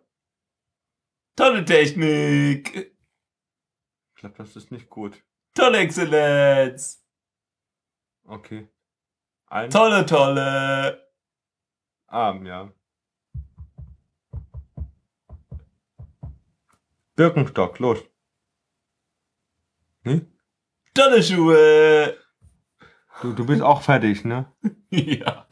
Tolle Technik. Ich glaube, das ist nicht gut. Tolle Exzellenz. Okay. Ein Tolle, tolle. Arm, ja. Birkenstock, los. Hm? Tolle Schuhe. Du, du bist auch fertig, ne? ja.